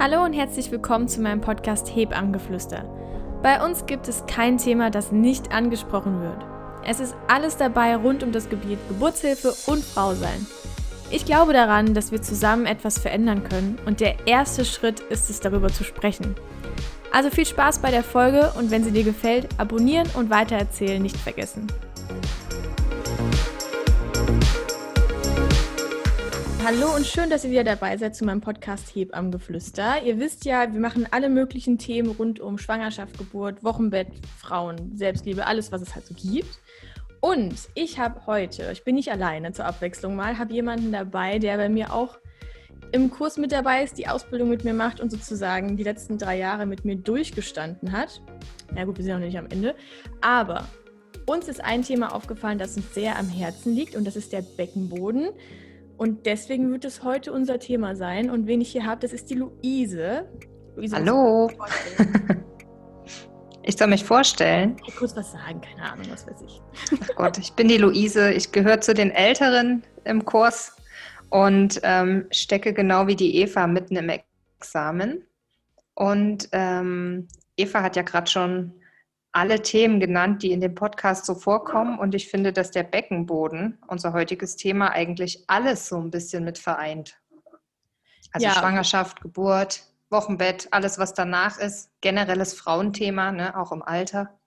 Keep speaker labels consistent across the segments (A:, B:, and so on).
A: Hallo und herzlich willkommen zu meinem Podcast Hebammenngeflüster. Bei uns gibt es kein Thema, das nicht angesprochen wird. Es ist alles dabei rund um das Gebiet Geburtshilfe und Frausein. Ich glaube daran, dass wir zusammen etwas verändern können und der erste Schritt ist es, darüber zu sprechen. Also viel Spaß bei der Folge und wenn sie dir gefällt, abonnieren und weitererzählen nicht vergessen. Hallo und schön, dass ihr wieder dabei seid zu meinem Podcast Geflüster. Ihr wisst ja, wir machen alle möglichen Themen rund um Schwangerschaft, Geburt, Wochenbett, Frauen, Selbstliebe, alles, was es halt so gibt. Und ich habe heute, ich bin nicht alleine zur Abwechslung mal, habe jemanden dabei, der bei mir auch im Kurs mit dabei ist, die Ausbildung mit mir macht und sozusagen die letzten drei Jahre mit mir durchgestanden hat. Ja gut, wir sind noch nicht am Ende. Aber uns ist ein Thema aufgefallen, das uns sehr am Herzen liegt und das ist der Beckenboden. Und deswegen wird es heute unser Thema sein. Und wen ich hier habe, das ist die Luise.
B: Luise Hallo. Ich soll mich vorstellen.
A: Ich kurz was sagen, keine Ahnung, was weiß ich.
B: Ach Gott, ich bin die Luise. Ich gehöre zu den Älteren im Kurs und ähm, stecke genau wie die Eva mitten im Examen. Und ähm, Eva hat ja gerade schon alle Themen genannt, die in dem Podcast so vorkommen. Und ich finde, dass der Beckenboden, unser heutiges Thema, eigentlich alles so ein bisschen mit vereint. Also ja. Schwangerschaft, Geburt, Wochenbett, alles, was danach ist. Generelles Frauenthema, ne, auch im Alter.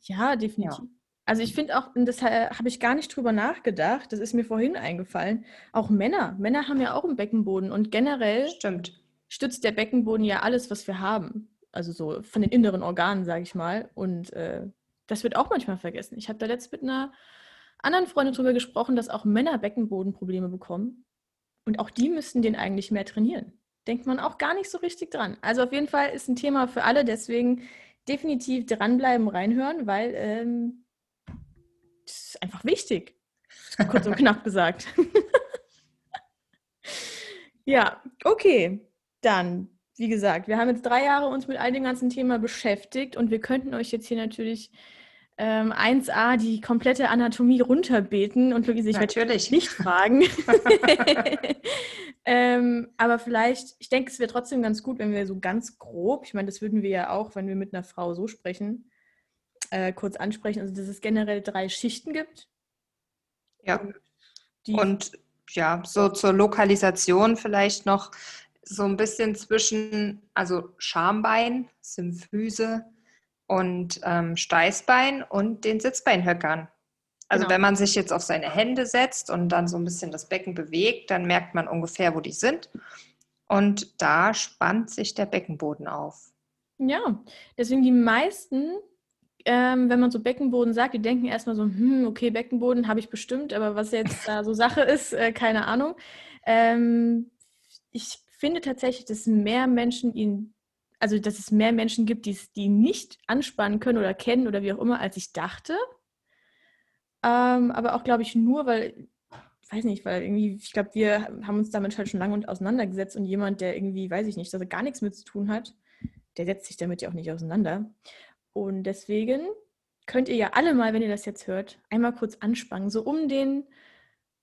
A: Ja, definitiv. Ja. Also ich finde auch, das habe ich gar nicht drüber nachgedacht, das ist mir vorhin eingefallen, auch Männer. Männer haben ja auch einen Beckenboden und generell
B: Stimmt.
A: stützt der Beckenboden ja alles, was wir haben also so von den inneren Organen, sage ich mal. Und äh, das wird auch manchmal vergessen. Ich habe da letzt mit einer anderen Freundin drüber gesprochen, dass auch Männer Beckenbodenprobleme bekommen. Und auch die müssten den eigentlich mehr trainieren. Denkt man auch gar nicht so richtig dran. Also auf jeden Fall ist ein Thema für alle, deswegen definitiv dranbleiben, reinhören, weil ähm, das ist einfach wichtig. Kurz und knapp gesagt. ja, okay. Dann wie gesagt, wir haben jetzt drei Jahre uns mit all dem ganzen Thema beschäftigt und wir könnten euch jetzt hier natürlich ähm, 1a die komplette Anatomie runterbeten und Luise, ich werde nicht fragen. ähm, aber vielleicht, ich denke, es wäre trotzdem ganz gut, wenn wir so ganz grob, ich meine, das würden wir ja auch, wenn wir mit einer Frau so sprechen, äh, kurz ansprechen, also dass es generell drei Schichten gibt.
B: Ja. Und, und ja, so zur Lokalisation vielleicht noch so ein bisschen zwischen, also Schambein, Symphyse und ähm, Steißbein und den Sitzbeinhöckern. Also genau. wenn man sich jetzt auf seine Hände setzt und dann so ein bisschen das Becken bewegt, dann merkt man ungefähr, wo die sind. Und da spannt sich der Beckenboden auf.
A: Ja, deswegen die meisten, ähm, wenn man so Beckenboden sagt, die denken erstmal so, hm, okay, Beckenboden habe ich bestimmt, aber was jetzt da so Sache ist, äh, keine Ahnung. Ähm, ich finde tatsächlich, dass mehr Menschen ihn, also dass es mehr Menschen gibt, die, die nicht anspannen können oder kennen oder wie auch immer, als ich dachte. Ähm, aber auch, glaube ich, nur, weil, weiß nicht, weil irgendwie, ich glaube, wir haben uns damit halt schon lange auseinandergesetzt und jemand, der irgendwie, weiß ich nicht, dass er gar nichts mit zu tun hat, der setzt sich damit ja auch nicht auseinander. Und deswegen könnt ihr ja alle mal, wenn ihr das jetzt hört, einmal kurz anspannen, so um den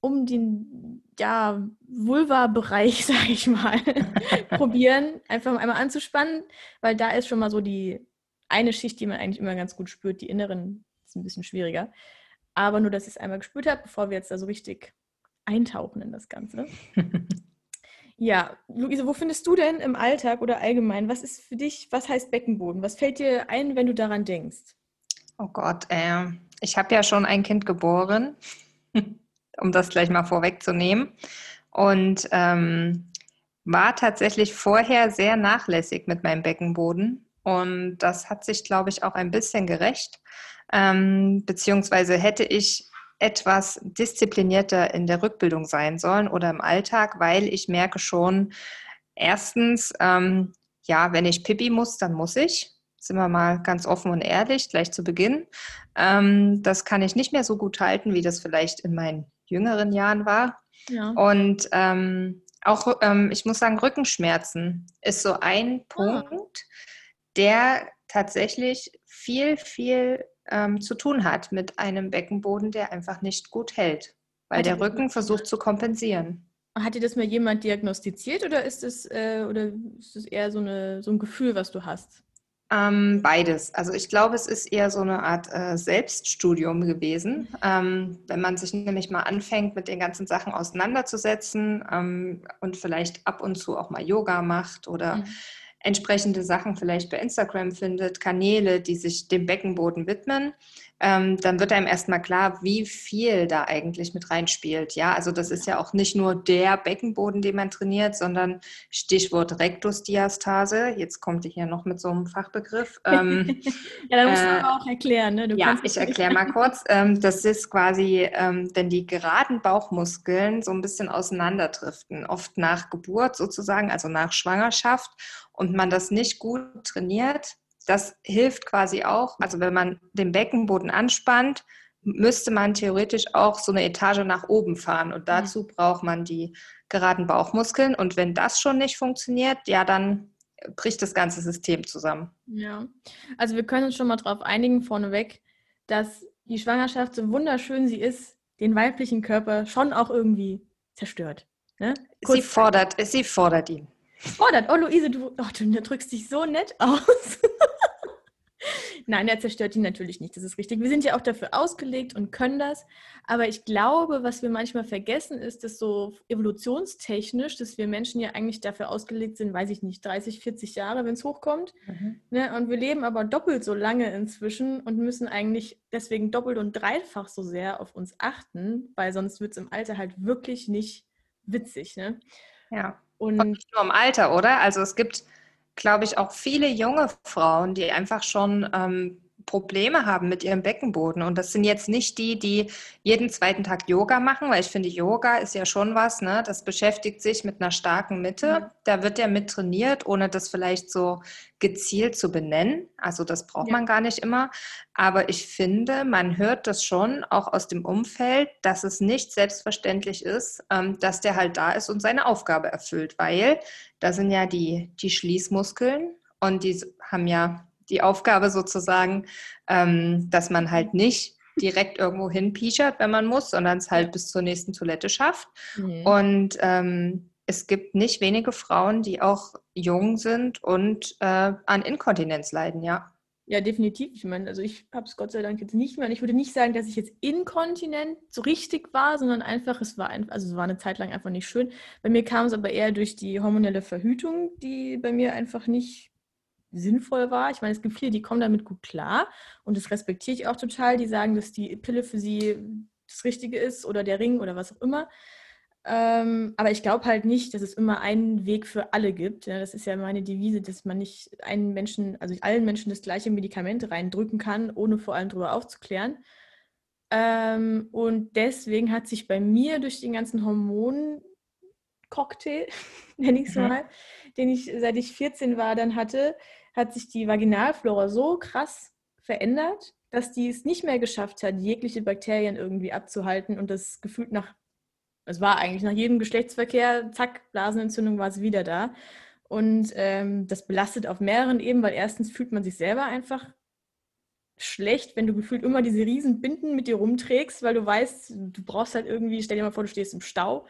A: um den ja, Vulva-Bereich, sage ich mal, probieren, einfach einmal anzuspannen, weil da ist schon mal so die eine Schicht, die man eigentlich immer ganz gut spürt. Die inneren ist ein bisschen schwieriger. Aber nur, dass ich es einmal gespürt habe, bevor wir jetzt da so richtig eintauchen in das Ganze. ja, Luise, wo findest du denn im Alltag oder allgemein, was ist für dich, was heißt Beckenboden? Was fällt dir ein, wenn du daran denkst?
B: Oh Gott, äh, ich habe ja schon ein Kind geboren um das gleich mal vorwegzunehmen. Und ähm, war tatsächlich vorher sehr nachlässig mit meinem Beckenboden. Und das hat sich, glaube ich, auch ein bisschen gerecht. Ähm, beziehungsweise hätte ich etwas disziplinierter in der Rückbildung sein sollen oder im Alltag, weil ich merke schon, erstens, ähm, ja, wenn ich Pipi muss, dann muss ich. Sind wir mal ganz offen und ehrlich, gleich zu Beginn. Ähm, das kann ich nicht mehr so gut halten, wie das vielleicht in meinen jüngeren Jahren war. Ja. Und ähm, auch, ähm, ich muss sagen, Rückenschmerzen ist so ein ah. Punkt, der tatsächlich viel, viel ähm, zu tun hat mit einem Beckenboden, der einfach nicht gut hält, weil also der Rücken versucht zu kompensieren.
A: Hat dir das mal jemand diagnostiziert oder ist es, äh, oder ist es eher so, eine, so ein Gefühl, was du hast?
B: Ähm, beides. Also ich glaube, es ist eher so eine Art äh, Selbststudium gewesen, ähm, wenn man sich nämlich mal anfängt, mit den ganzen Sachen auseinanderzusetzen ähm, und vielleicht ab und zu auch mal Yoga macht oder mhm. entsprechende Sachen vielleicht bei Instagram findet, Kanäle, die sich dem Beckenboden widmen ähm, dann wird einem erstmal klar, wie viel da eigentlich mit reinspielt. Ja, also das ist ja auch nicht nur der Beckenboden, den man trainiert, sondern Stichwort Rektusdiastase. Jetzt kommt ihr hier noch mit so einem Fachbegriff.
A: Ähm, ja, da musst du äh, auch erklären. Ne?
B: ja, ich erkläre mal kurz. Ähm, das ist quasi, ähm, wenn die geraden Bauchmuskeln so ein bisschen auseinanderdriften, oft nach Geburt sozusagen, also nach Schwangerschaft, und man das nicht gut trainiert, das hilft quasi auch. Also wenn man den Beckenboden anspannt, müsste man theoretisch auch so eine Etage nach oben fahren. Und dazu braucht man die geraden Bauchmuskeln. Und wenn das schon nicht funktioniert, ja, dann bricht das ganze System zusammen.
A: Ja, also wir können uns schon mal darauf einigen vorneweg, dass die Schwangerschaft, so wunderschön sie ist, den weiblichen Körper schon auch irgendwie zerstört. Ne?
B: Sie fordert, sie fordert ihn.
A: Fordert. Oh, Luise, du, oh, du drückst dich so nett aus. Nein, er zerstört ihn natürlich nicht, das ist richtig. Wir sind ja auch dafür ausgelegt und können das. Aber ich glaube, was wir manchmal vergessen, ist, dass so evolutionstechnisch, dass wir Menschen ja eigentlich dafür ausgelegt sind, weiß ich nicht, 30, 40 Jahre, wenn es hochkommt. Mhm. Ne? Und wir leben aber doppelt so lange inzwischen und müssen eigentlich deswegen doppelt und dreifach so sehr auf uns achten, weil sonst wird es im Alter halt wirklich nicht witzig. Ne?
B: Ja. Und, und nicht nur im Alter, oder? Also es gibt glaube ich, auch viele junge Frauen, die einfach schon ähm, Probleme haben mit ihrem Beckenboden. Und das sind jetzt nicht die, die jeden zweiten Tag Yoga machen, weil ich finde, Yoga ist ja schon was, ne? das beschäftigt sich mit einer starken Mitte. Mhm. Da wird ja mit trainiert, ohne das vielleicht so gezielt zu benennen. Also das braucht ja. man gar nicht immer. Aber ich finde, man hört das schon auch aus dem Umfeld, dass es nicht selbstverständlich ist, ähm, dass der halt da ist und seine Aufgabe erfüllt, weil da sind ja die, die Schließmuskeln und die haben ja die Aufgabe sozusagen, ähm, dass man halt nicht direkt irgendwo hinpiechert, wenn man muss, sondern es halt bis zur nächsten Toilette schafft. Mhm. Und ähm, es gibt nicht wenige Frauen, die auch jung sind und äh, an Inkontinenz leiden, ja.
A: Ja, definitiv. Ich meine, also ich habe es Gott sei Dank jetzt nicht mehr. Und ich würde nicht sagen, dass ich jetzt inkontinent so richtig war, sondern einfach, es war einfach, also es war eine Zeit lang einfach nicht schön. Bei mir kam es aber eher durch die hormonelle Verhütung, die bei mir einfach nicht sinnvoll war. Ich meine, es gibt viele, die kommen damit gut klar und das respektiere ich auch total. Die sagen, dass die Pille für sie das Richtige ist oder der Ring oder was auch immer. Ähm, aber ich glaube halt nicht, dass es immer einen Weg für alle gibt. Ja, das ist ja meine Devise, dass man nicht einen Menschen, also allen Menschen das gleiche Medikament reindrücken kann, ohne vor allem darüber aufzuklären. Ähm, und deswegen hat sich bei mir durch den ganzen Hormoncocktail, nenne ich es mhm. mal, den ich seit ich 14 war, dann hatte, hat sich die Vaginalflora so krass verändert, dass die es nicht mehr geschafft hat, jegliche Bakterien irgendwie abzuhalten und das gefühlt nach, es war eigentlich nach jedem Geschlechtsverkehr, zack, Blasenentzündung war es wieder da. Und ähm, das belastet auf mehreren Ebenen, weil erstens fühlt man sich selber einfach schlecht, wenn du gefühlt immer diese riesen Binden mit dir rumträgst, weil du weißt, du brauchst halt irgendwie, stell dir mal vor, du stehst im Stau.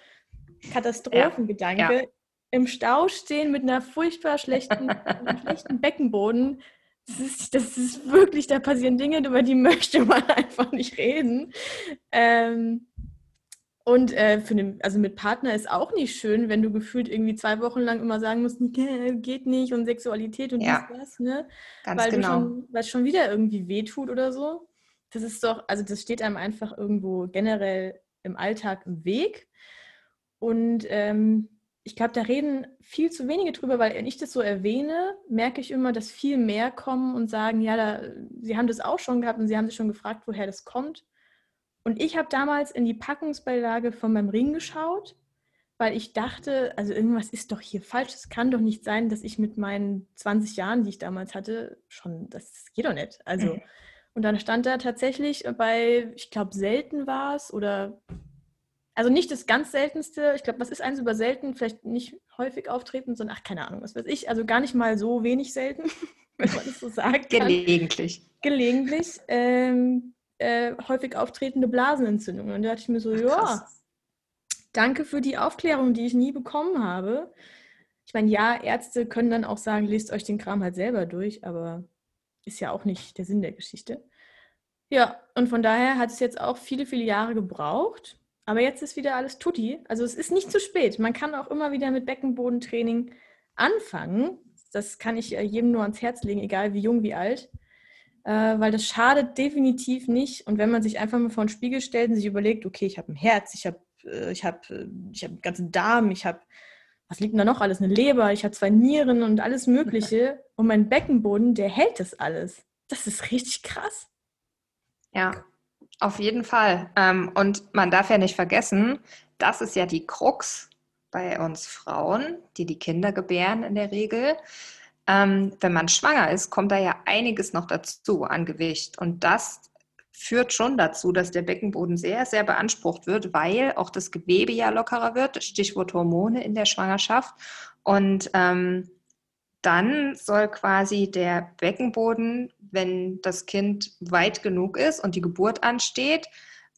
A: Katastrophengedanke. Ja, ja im Stau stehen mit einer furchtbar schlechten, einem schlechten Beckenboden. Das ist, das ist wirklich, da passieren Dinge, über die möchte man einfach nicht reden. Ähm, und äh, für den, also mit Partner ist auch nicht schön, wenn du gefühlt irgendwie zwei Wochen lang immer sagen musst, geht nicht und Sexualität und ja, dies, das, ne? Ganz weil genau. Schon, weil es schon wieder irgendwie wehtut oder so. Das ist doch, also das steht einem einfach irgendwo generell im Alltag im Weg. Und ähm, ich glaube, da reden viel zu wenige drüber, weil wenn ich das so erwähne, merke ich immer, dass viel mehr kommen und sagen, ja, da, sie haben das auch schon gehabt und sie haben sich schon gefragt, woher das kommt. Und ich habe damals in die Packungsbeilage von meinem Ring geschaut, weil ich dachte, also irgendwas ist doch hier falsch. Es kann doch nicht sein, dass ich mit meinen 20 Jahren, die ich damals hatte, schon, das geht doch nicht. Also, mhm. und dann stand da tatsächlich bei, ich glaube, selten war es oder also nicht das ganz seltenste, ich glaube, was ist eins über selten, vielleicht nicht häufig auftreten, sondern ach, keine Ahnung, was weiß ich, also gar nicht mal so wenig selten, wenn man das so sagt.
B: Gelegentlich.
A: Gelegentlich. Ähm, äh, häufig auftretende Blasenentzündungen. Und da dachte ich mir so, ach, ja, Danke für die Aufklärung, die ich nie bekommen habe. Ich meine, ja, Ärzte können dann auch sagen, lest euch den Kram halt selber durch, aber ist ja auch nicht der Sinn der Geschichte. Ja, und von daher hat es jetzt auch viele, viele Jahre gebraucht. Aber jetzt ist wieder alles tutti. Also es ist nicht zu spät. Man kann auch immer wieder mit Beckenbodentraining anfangen. Das kann ich äh, jedem nur ans Herz legen, egal wie jung, wie alt. Äh, weil das schadet definitiv nicht. Und wenn man sich einfach mal vor den Spiegel stellt und sich überlegt, okay, ich habe ein Herz, ich habe äh, ich hab, ich hab einen ganzen Darm, ich habe, was liegt denn da noch alles? Eine Leber, ich habe zwei Nieren und alles Mögliche. Und mein Beckenboden, der hält das alles. Das ist richtig krass.
B: Ja, auf jeden Fall. Ähm, und man darf ja nicht vergessen, das ist ja die Krux bei uns Frauen, die die Kinder gebären in der Regel. Ähm, wenn man schwanger ist, kommt da ja einiges noch dazu an Gewicht. Und das führt schon dazu, dass der Beckenboden sehr, sehr beansprucht wird, weil auch das Gewebe ja lockerer wird. Stichwort Hormone in der Schwangerschaft. Und ähm, dann soll quasi der Beckenboden, wenn das Kind weit genug ist und die Geburt ansteht,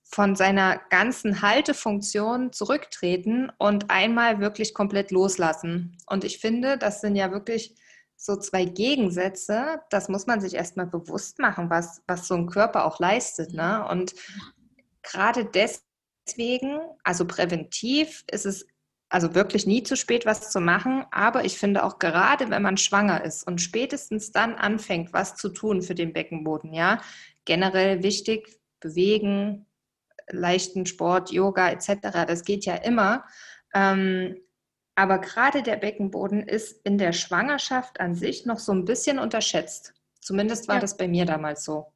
B: von seiner ganzen Haltefunktion zurücktreten und einmal wirklich komplett loslassen. Und ich finde, das sind ja wirklich so zwei Gegensätze. Das muss man sich erstmal bewusst machen, was, was so ein Körper auch leistet. Ne? Und gerade deswegen, also präventiv, ist es also wirklich nie zu spät, was zu machen. Aber ich finde auch gerade, wenn man schwanger ist und spätestens dann anfängt, was zu tun für den Beckenboden, ja, generell wichtig, bewegen, leichten Sport, Yoga etc. Das geht ja immer. Ähm, aber gerade der Beckenboden ist in der Schwangerschaft an sich noch so ein bisschen unterschätzt. Zumindest war ja. das bei mir damals so.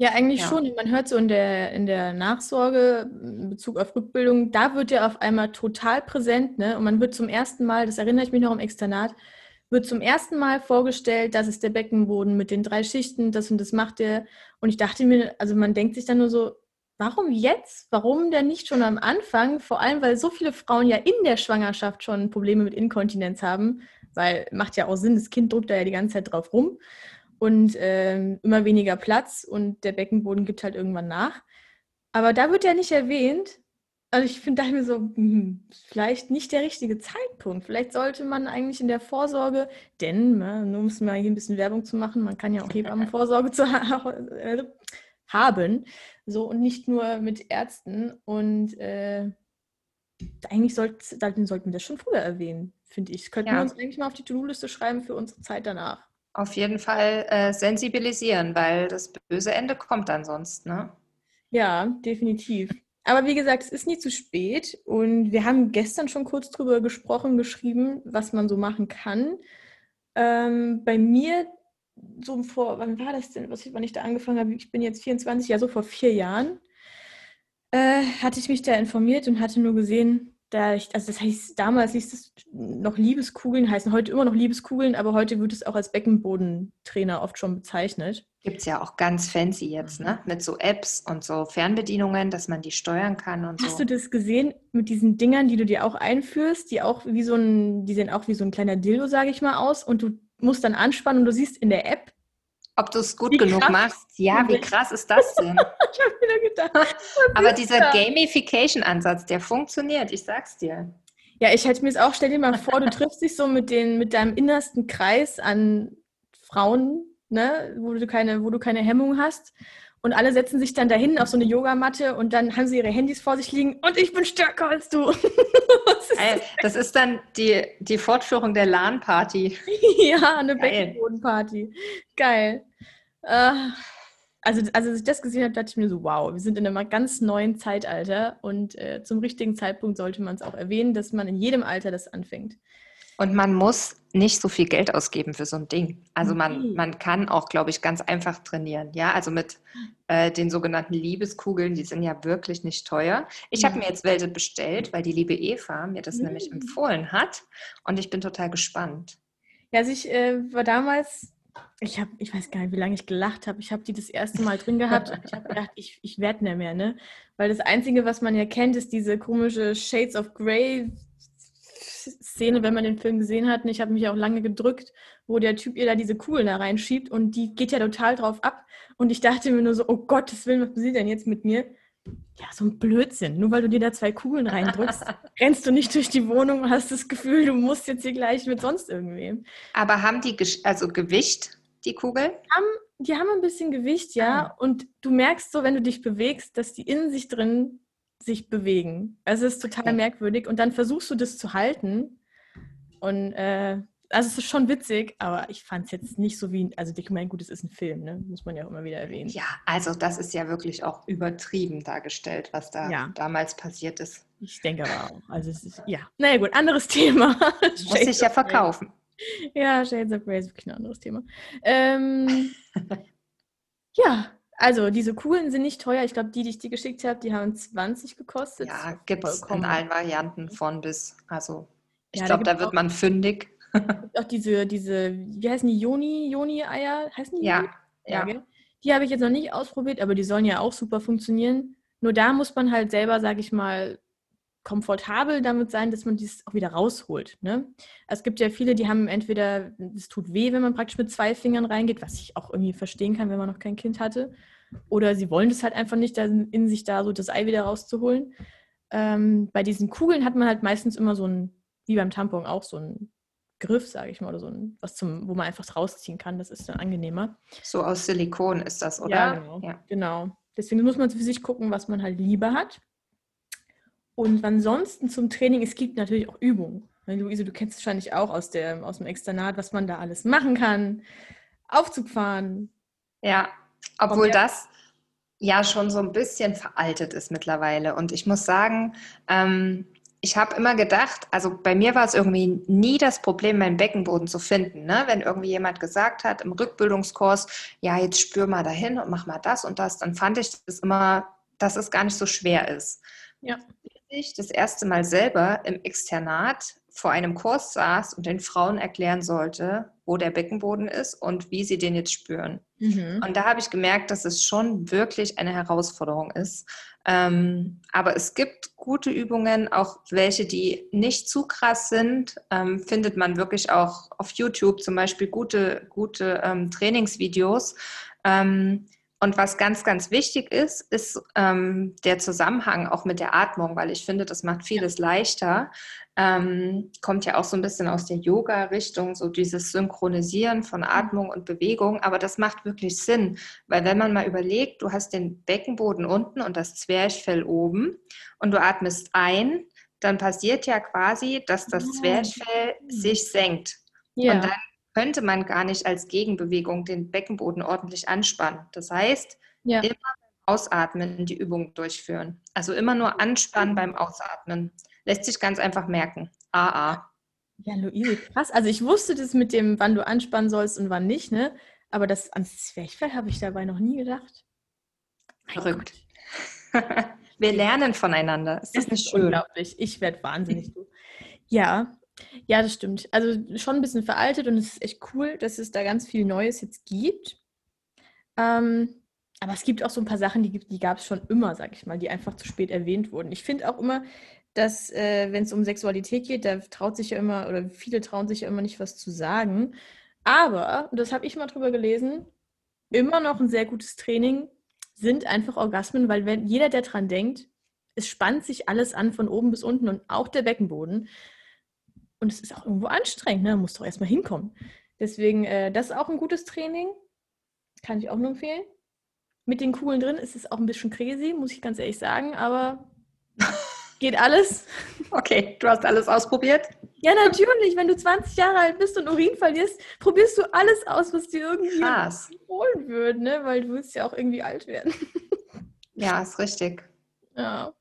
A: Ja, eigentlich ja. schon. Man hört so in der, in der Nachsorge in Bezug auf Rückbildung, da wird ja auf einmal total präsent. Ne? Und man wird zum ersten Mal, das erinnere ich mich noch im Externat, wird zum ersten Mal vorgestellt, das ist der Beckenboden mit den drei Schichten, das und das macht er. Und ich dachte mir, also man denkt sich dann nur so, warum jetzt? Warum denn nicht schon am Anfang? Vor allem, weil so viele Frauen ja in der Schwangerschaft schon Probleme mit Inkontinenz haben, weil macht ja auch Sinn, das Kind drückt da ja die ganze Zeit drauf rum und äh, immer weniger Platz und der Beckenboden gibt halt irgendwann nach. Aber da wird ja nicht erwähnt. Also ich finde da mir so, hm, vielleicht nicht der richtige Zeitpunkt. Vielleicht sollte man eigentlich in der Vorsorge, denn, ne, nur um es mal hier ein bisschen Werbung zu machen, man kann ja auch Hebammenvorsorge zu äh, haben, so und nicht nur mit Ärzten. Und äh, eigentlich sollt, sollten wir das schon früher erwähnen, finde ich. Das könnten ja. wir uns eigentlich mal auf die To-Do-Liste schreiben für unsere Zeit danach
B: auf jeden Fall äh, sensibilisieren, weil das böse Ende kommt dann sonst, ne?
A: Ja, definitiv. Aber wie gesagt, es ist nie zu spät und wir haben gestern schon kurz drüber gesprochen, geschrieben, was man so machen kann. Ähm, bei mir, so vor, wann war das denn, was ich, wann ich da angefangen habe? Ich bin jetzt 24, ja, so vor vier Jahren, äh, hatte ich mich da informiert und hatte nur gesehen, da ich, also das heißt, damals hieß es noch Liebeskugeln, heißen heute immer noch Liebeskugeln, aber heute wird es auch als Beckenbodentrainer oft schon bezeichnet.
B: Gibt es ja auch ganz fancy jetzt, ne? Mit so Apps und so Fernbedienungen, dass man die steuern kann und
A: Hast
B: so.
A: du das gesehen mit diesen Dingern, die du dir auch einführst, die auch wie so ein, die sehen auch wie so ein kleiner Dildo, sage ich mal, aus und du musst dann anspannen und du siehst in der App,
B: ob du es gut wie genug machst. Ja, wie krass ist das denn? ich habe wieder gedacht. Aber dieser Gamification-Ansatz, der funktioniert, ich sag's dir.
A: Ja, ich hätte mir es auch, stell dir mal vor, du triffst dich so mit, den, mit deinem innersten Kreis an Frauen, ne, wo du keine, wo du keine Hemmung hast. Und alle setzen sich dann dahin auf so eine Yogamatte und dann haben sie ihre Handys vor sich liegen und ich bin stärker als du.
B: das ist dann die, die Fortführung der LAN-Party.
A: ja, eine Beckenbodenparty. Geil. Äh, also, also, als ich das gesehen habe, dachte ich mir so, wow, wir sind in einem ganz neuen Zeitalter und äh, zum richtigen Zeitpunkt sollte man es auch erwähnen, dass man in jedem Alter das anfängt.
B: Und man muss nicht so viel Geld ausgeben für so ein Ding. Also man, man kann auch, glaube ich, ganz einfach trainieren. Ja, also mit äh, den sogenannten Liebeskugeln, die sind ja wirklich nicht teuer. Ich habe mir jetzt welche bestellt, weil die liebe Eva mir das mhm. nämlich empfohlen hat. Und ich bin total gespannt.
A: Ja, also ich äh, war damals, ich habe, ich weiß gar nicht, wie lange ich gelacht habe. Ich habe die das erste Mal drin gehabt und ich habe gedacht, ich, ich werde nicht mehr, ne? Weil das Einzige, was man ja kennt, ist diese komische Shades of Grey Szene, wenn man den Film gesehen hat. Und ich habe mich auch lange gedrückt, wo der Typ ihr da diese Kugeln da reinschiebt und die geht ja total drauf ab. Und ich dachte mir nur so, oh Gottes Willen, was passiert denn jetzt mit mir? ja, so ein Blödsinn. Nur weil du dir da zwei Kugeln reindrückst, rennst du nicht durch die Wohnung und hast das Gefühl, du musst jetzt hier gleich mit sonst irgendwem.
B: Aber haben die also Gewicht, die Kugeln?
A: Haben, die haben ein bisschen Gewicht, ja. Ah. Und du merkst so, wenn du dich bewegst, dass die in sich drin sich bewegen. Also es ist total merkwürdig. Und dann versuchst du das zu halten. Und äh, also es ist schon witzig, aber ich fand es jetzt nicht so wie, also ich meine, gut, es ist ein Film, ne? muss man ja auch immer wieder erwähnen.
B: Ja, also das ist ja wirklich auch übertrieben dargestellt, was da ja. damals passiert ist.
A: Ich denke aber auch. Also es ist, ja, naja gut, anderes Thema.
B: Muss sich ja verkaufen.
A: Ja, Shades of Grey ist wirklich ein anderes Thema. Ähm, ja, also diese coolen sind nicht teuer. Ich glaube, die, die ich dir geschickt habe, die haben 20 gekostet.
B: Ja, gibt es in allen Varianten von bis. Also ich ja, glaube, da, da wird man fündig
A: auch diese, diese, wie heißen die, Joni, Joni-Eier? Heißen die?
B: Ja. ja.
A: ja die habe ich jetzt noch nicht ausprobiert, aber die sollen ja auch super funktionieren. Nur da muss man halt selber, sage ich mal, komfortabel damit sein, dass man dies auch wieder rausholt. Ne? Es gibt ja viele, die haben entweder, es tut weh, wenn man praktisch mit zwei Fingern reingeht, was ich auch irgendwie verstehen kann, wenn man noch kein Kind hatte. Oder sie wollen das halt einfach nicht, in sich da so das Ei wieder rauszuholen. Ähm, bei diesen Kugeln hat man halt meistens immer so ein, wie beim Tampon auch, so ein Griff, sage ich mal, oder so ein, was zum, wo man einfach rausziehen kann. Das ist dann angenehmer.
B: So aus Silikon ist das, oder?
A: Ja, genau. Ja. genau. Deswegen muss man für sich gucken, was man halt lieber hat. Und ansonsten zum Training, es gibt natürlich auch Übungen. Luise, du kennst wahrscheinlich auch aus, der, aus dem Externat, was man da alles machen kann. Aufzug fahren.
B: Ja, obwohl das ja schon so ein bisschen veraltet ist mittlerweile. Und ich muss sagen, ähm, ich habe immer gedacht, also bei mir war es irgendwie nie das Problem, meinen Beckenboden zu finden. Ne? Wenn irgendwie jemand gesagt hat im Rückbildungskurs, ja, jetzt spür mal dahin und mach mal das und das, dann fand ich das immer, dass es gar nicht so schwer ist. Ja. Bis ich das erste Mal selber im Externat vor einem Kurs saß und den Frauen erklären sollte, wo der Beckenboden ist und wie sie den jetzt spüren. Mhm. Und da habe ich gemerkt, dass es schon wirklich eine Herausforderung ist. Ähm, aber es gibt gute Übungen, auch welche, die nicht zu krass sind, ähm, findet man wirklich auch auf YouTube zum Beispiel gute, gute ähm, Trainingsvideos. Ähm, und was ganz, ganz wichtig ist, ist ähm, der Zusammenhang auch mit der Atmung, weil ich finde, das macht vieles leichter. Ähm, kommt ja auch so ein bisschen aus der Yoga-Richtung, so dieses Synchronisieren von Atmung und Bewegung. Aber das macht wirklich Sinn, weil wenn man mal überlegt, du hast den Beckenboden unten und das Zwerchfell oben und du atmest ein, dann passiert ja quasi, dass das ah, Zwerchfell sich senkt. Ja. Und dann könnte man gar nicht als Gegenbewegung den Beckenboden ordentlich anspannen. Das heißt, ja. immer beim Ausatmen die Übung durchführen. Also immer nur anspannen beim Ausatmen. Lässt sich ganz einfach merken. AA.
A: Ja, Luise, krass. Also ich wusste das mit dem, wann du anspannen sollst und wann nicht, ne? Aber das ans Zwerchfell habe ich dabei noch nie gedacht.
B: Verrückt. Wir lernen voneinander. Ist das, das nicht schön?
A: Unglaublich. Ich werde wahnsinnig. ja, ja, das stimmt. Also schon ein bisschen veraltet und es ist echt cool, dass es da ganz viel Neues jetzt gibt. Ähm, aber es gibt auch so ein paar Sachen, die, die gab es schon immer, sag ich mal, die einfach zu spät erwähnt wurden. Ich finde auch immer, dass, äh, wenn es um Sexualität geht, da traut sich ja immer, oder viele trauen sich ja immer nicht, was zu sagen. Aber, und das habe ich mal drüber gelesen, immer noch ein sehr gutes Training sind einfach Orgasmen, weil wenn jeder, der dran denkt, es spannt sich alles an von oben bis unten und auch der Beckenboden. Und es ist auch irgendwo anstrengend, ne? Muss doch erstmal hinkommen. Deswegen, äh, das ist auch ein gutes Training. Kann ich auch nur empfehlen. Mit den Kugeln drin ist es auch ein bisschen crazy, muss ich ganz ehrlich sagen, aber geht alles.
B: Okay, du hast alles ausprobiert?
A: Ja, natürlich. Wenn du 20 Jahre alt bist und Urin verlierst, probierst du alles aus, was dir irgendwie
B: Krass.
A: holen würde, ne? Weil du willst ja auch irgendwie alt werden.
B: Ja, ist richtig.
A: Ja.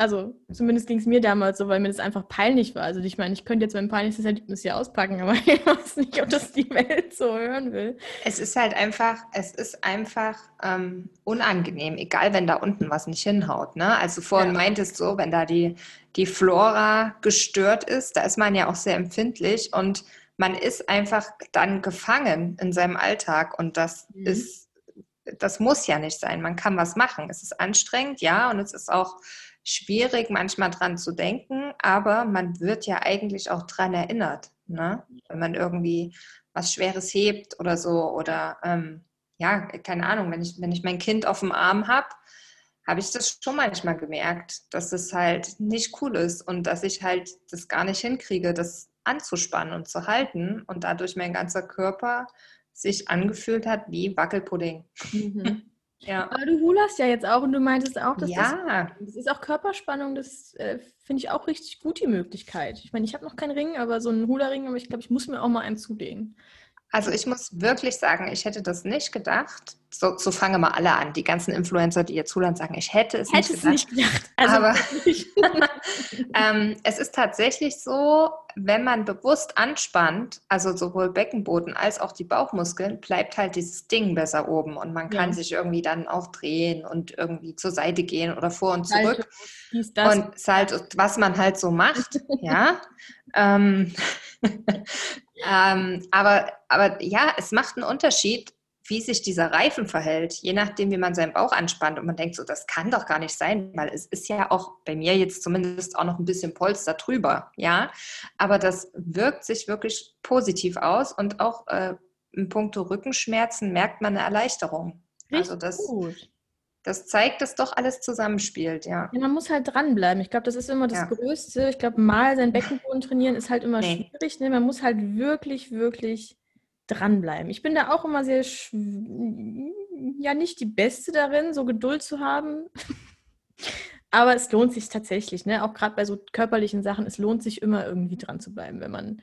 A: Also zumindest ging es mir damals so, weil mir das einfach peinlich war. Also ich meine, ich könnte jetzt mein peinlichstes Erlebnis hier auspacken, aber ich weiß nicht, ob das die Welt so hören will.
B: Es ist halt einfach, es ist einfach ähm, unangenehm, egal wenn da unten was nicht hinhaut. Ne? Also vorhin ja. meintest so, wenn da die, die Flora gestört ist, da ist man ja auch sehr empfindlich und man ist einfach dann gefangen in seinem Alltag und das mhm. ist, das muss ja nicht sein. Man kann was machen. Es ist anstrengend, ja, und es ist auch schwierig, manchmal dran zu denken, aber man wird ja eigentlich auch dran erinnert, ne? wenn man irgendwie was Schweres hebt oder so oder ähm, ja, keine Ahnung, wenn ich, wenn ich mein Kind auf dem Arm habe, habe ich das schon manchmal gemerkt, dass es halt nicht cool ist und dass ich halt das gar nicht hinkriege, das anzuspannen und zu halten und dadurch mein ganzer Körper sich angefühlt hat wie Wackelpudding.
A: Mhm. Ja. Aber du hulerst ja jetzt auch und du meintest auch, dass
B: ja.
A: das, das ist auch Körperspannung, das äh, finde ich auch richtig gut, die Möglichkeit. Ich meine, ich habe noch keinen Ring, aber so einen Hula-Ring, aber ich glaube, ich muss mir auch mal einen zulegen.
B: Also ich muss wirklich sagen, ich hätte das nicht gedacht. So, so fangen mal alle an. Die ganzen Influencer, die ihr zuhören, sagen, ich hätte es hätte nicht gedacht. Nicht gedacht. Also Aber ähm, es ist tatsächlich so, wenn man bewusst anspannt, also sowohl Beckenboden als auch die Bauchmuskeln, bleibt halt dieses Ding besser oben und man kann ja. sich irgendwie dann auch drehen und irgendwie zur Seite gehen oder vor und zurück. Salto, und Salto, was man halt so macht, ja. Ähm, ähm, aber, aber ja, es macht einen Unterschied, wie sich dieser Reifen verhält, je nachdem, wie man seinen Bauch anspannt. Und man denkt so, das kann doch gar nicht sein, weil es ist ja auch bei mir jetzt zumindest auch noch ein bisschen Polster drüber, ja. Aber das wirkt sich wirklich positiv aus und auch äh, in puncto Rückenschmerzen merkt man eine Erleichterung.
A: Richtig also das, gut.
B: Das zeigt, dass doch alles zusammenspielt, ja.
A: ja man muss halt dranbleiben. Ich glaube, das ist immer das ja. Größte. Ich glaube, mal sein Beckenboden trainieren ist halt immer nee. schwierig. Ne? Man muss halt wirklich, wirklich dranbleiben. Ich bin da auch immer sehr, ja, nicht die Beste darin, so Geduld zu haben. Aber es lohnt sich tatsächlich, ne? Auch gerade bei so körperlichen Sachen, es lohnt sich immer irgendwie dran zu bleiben, wenn man ein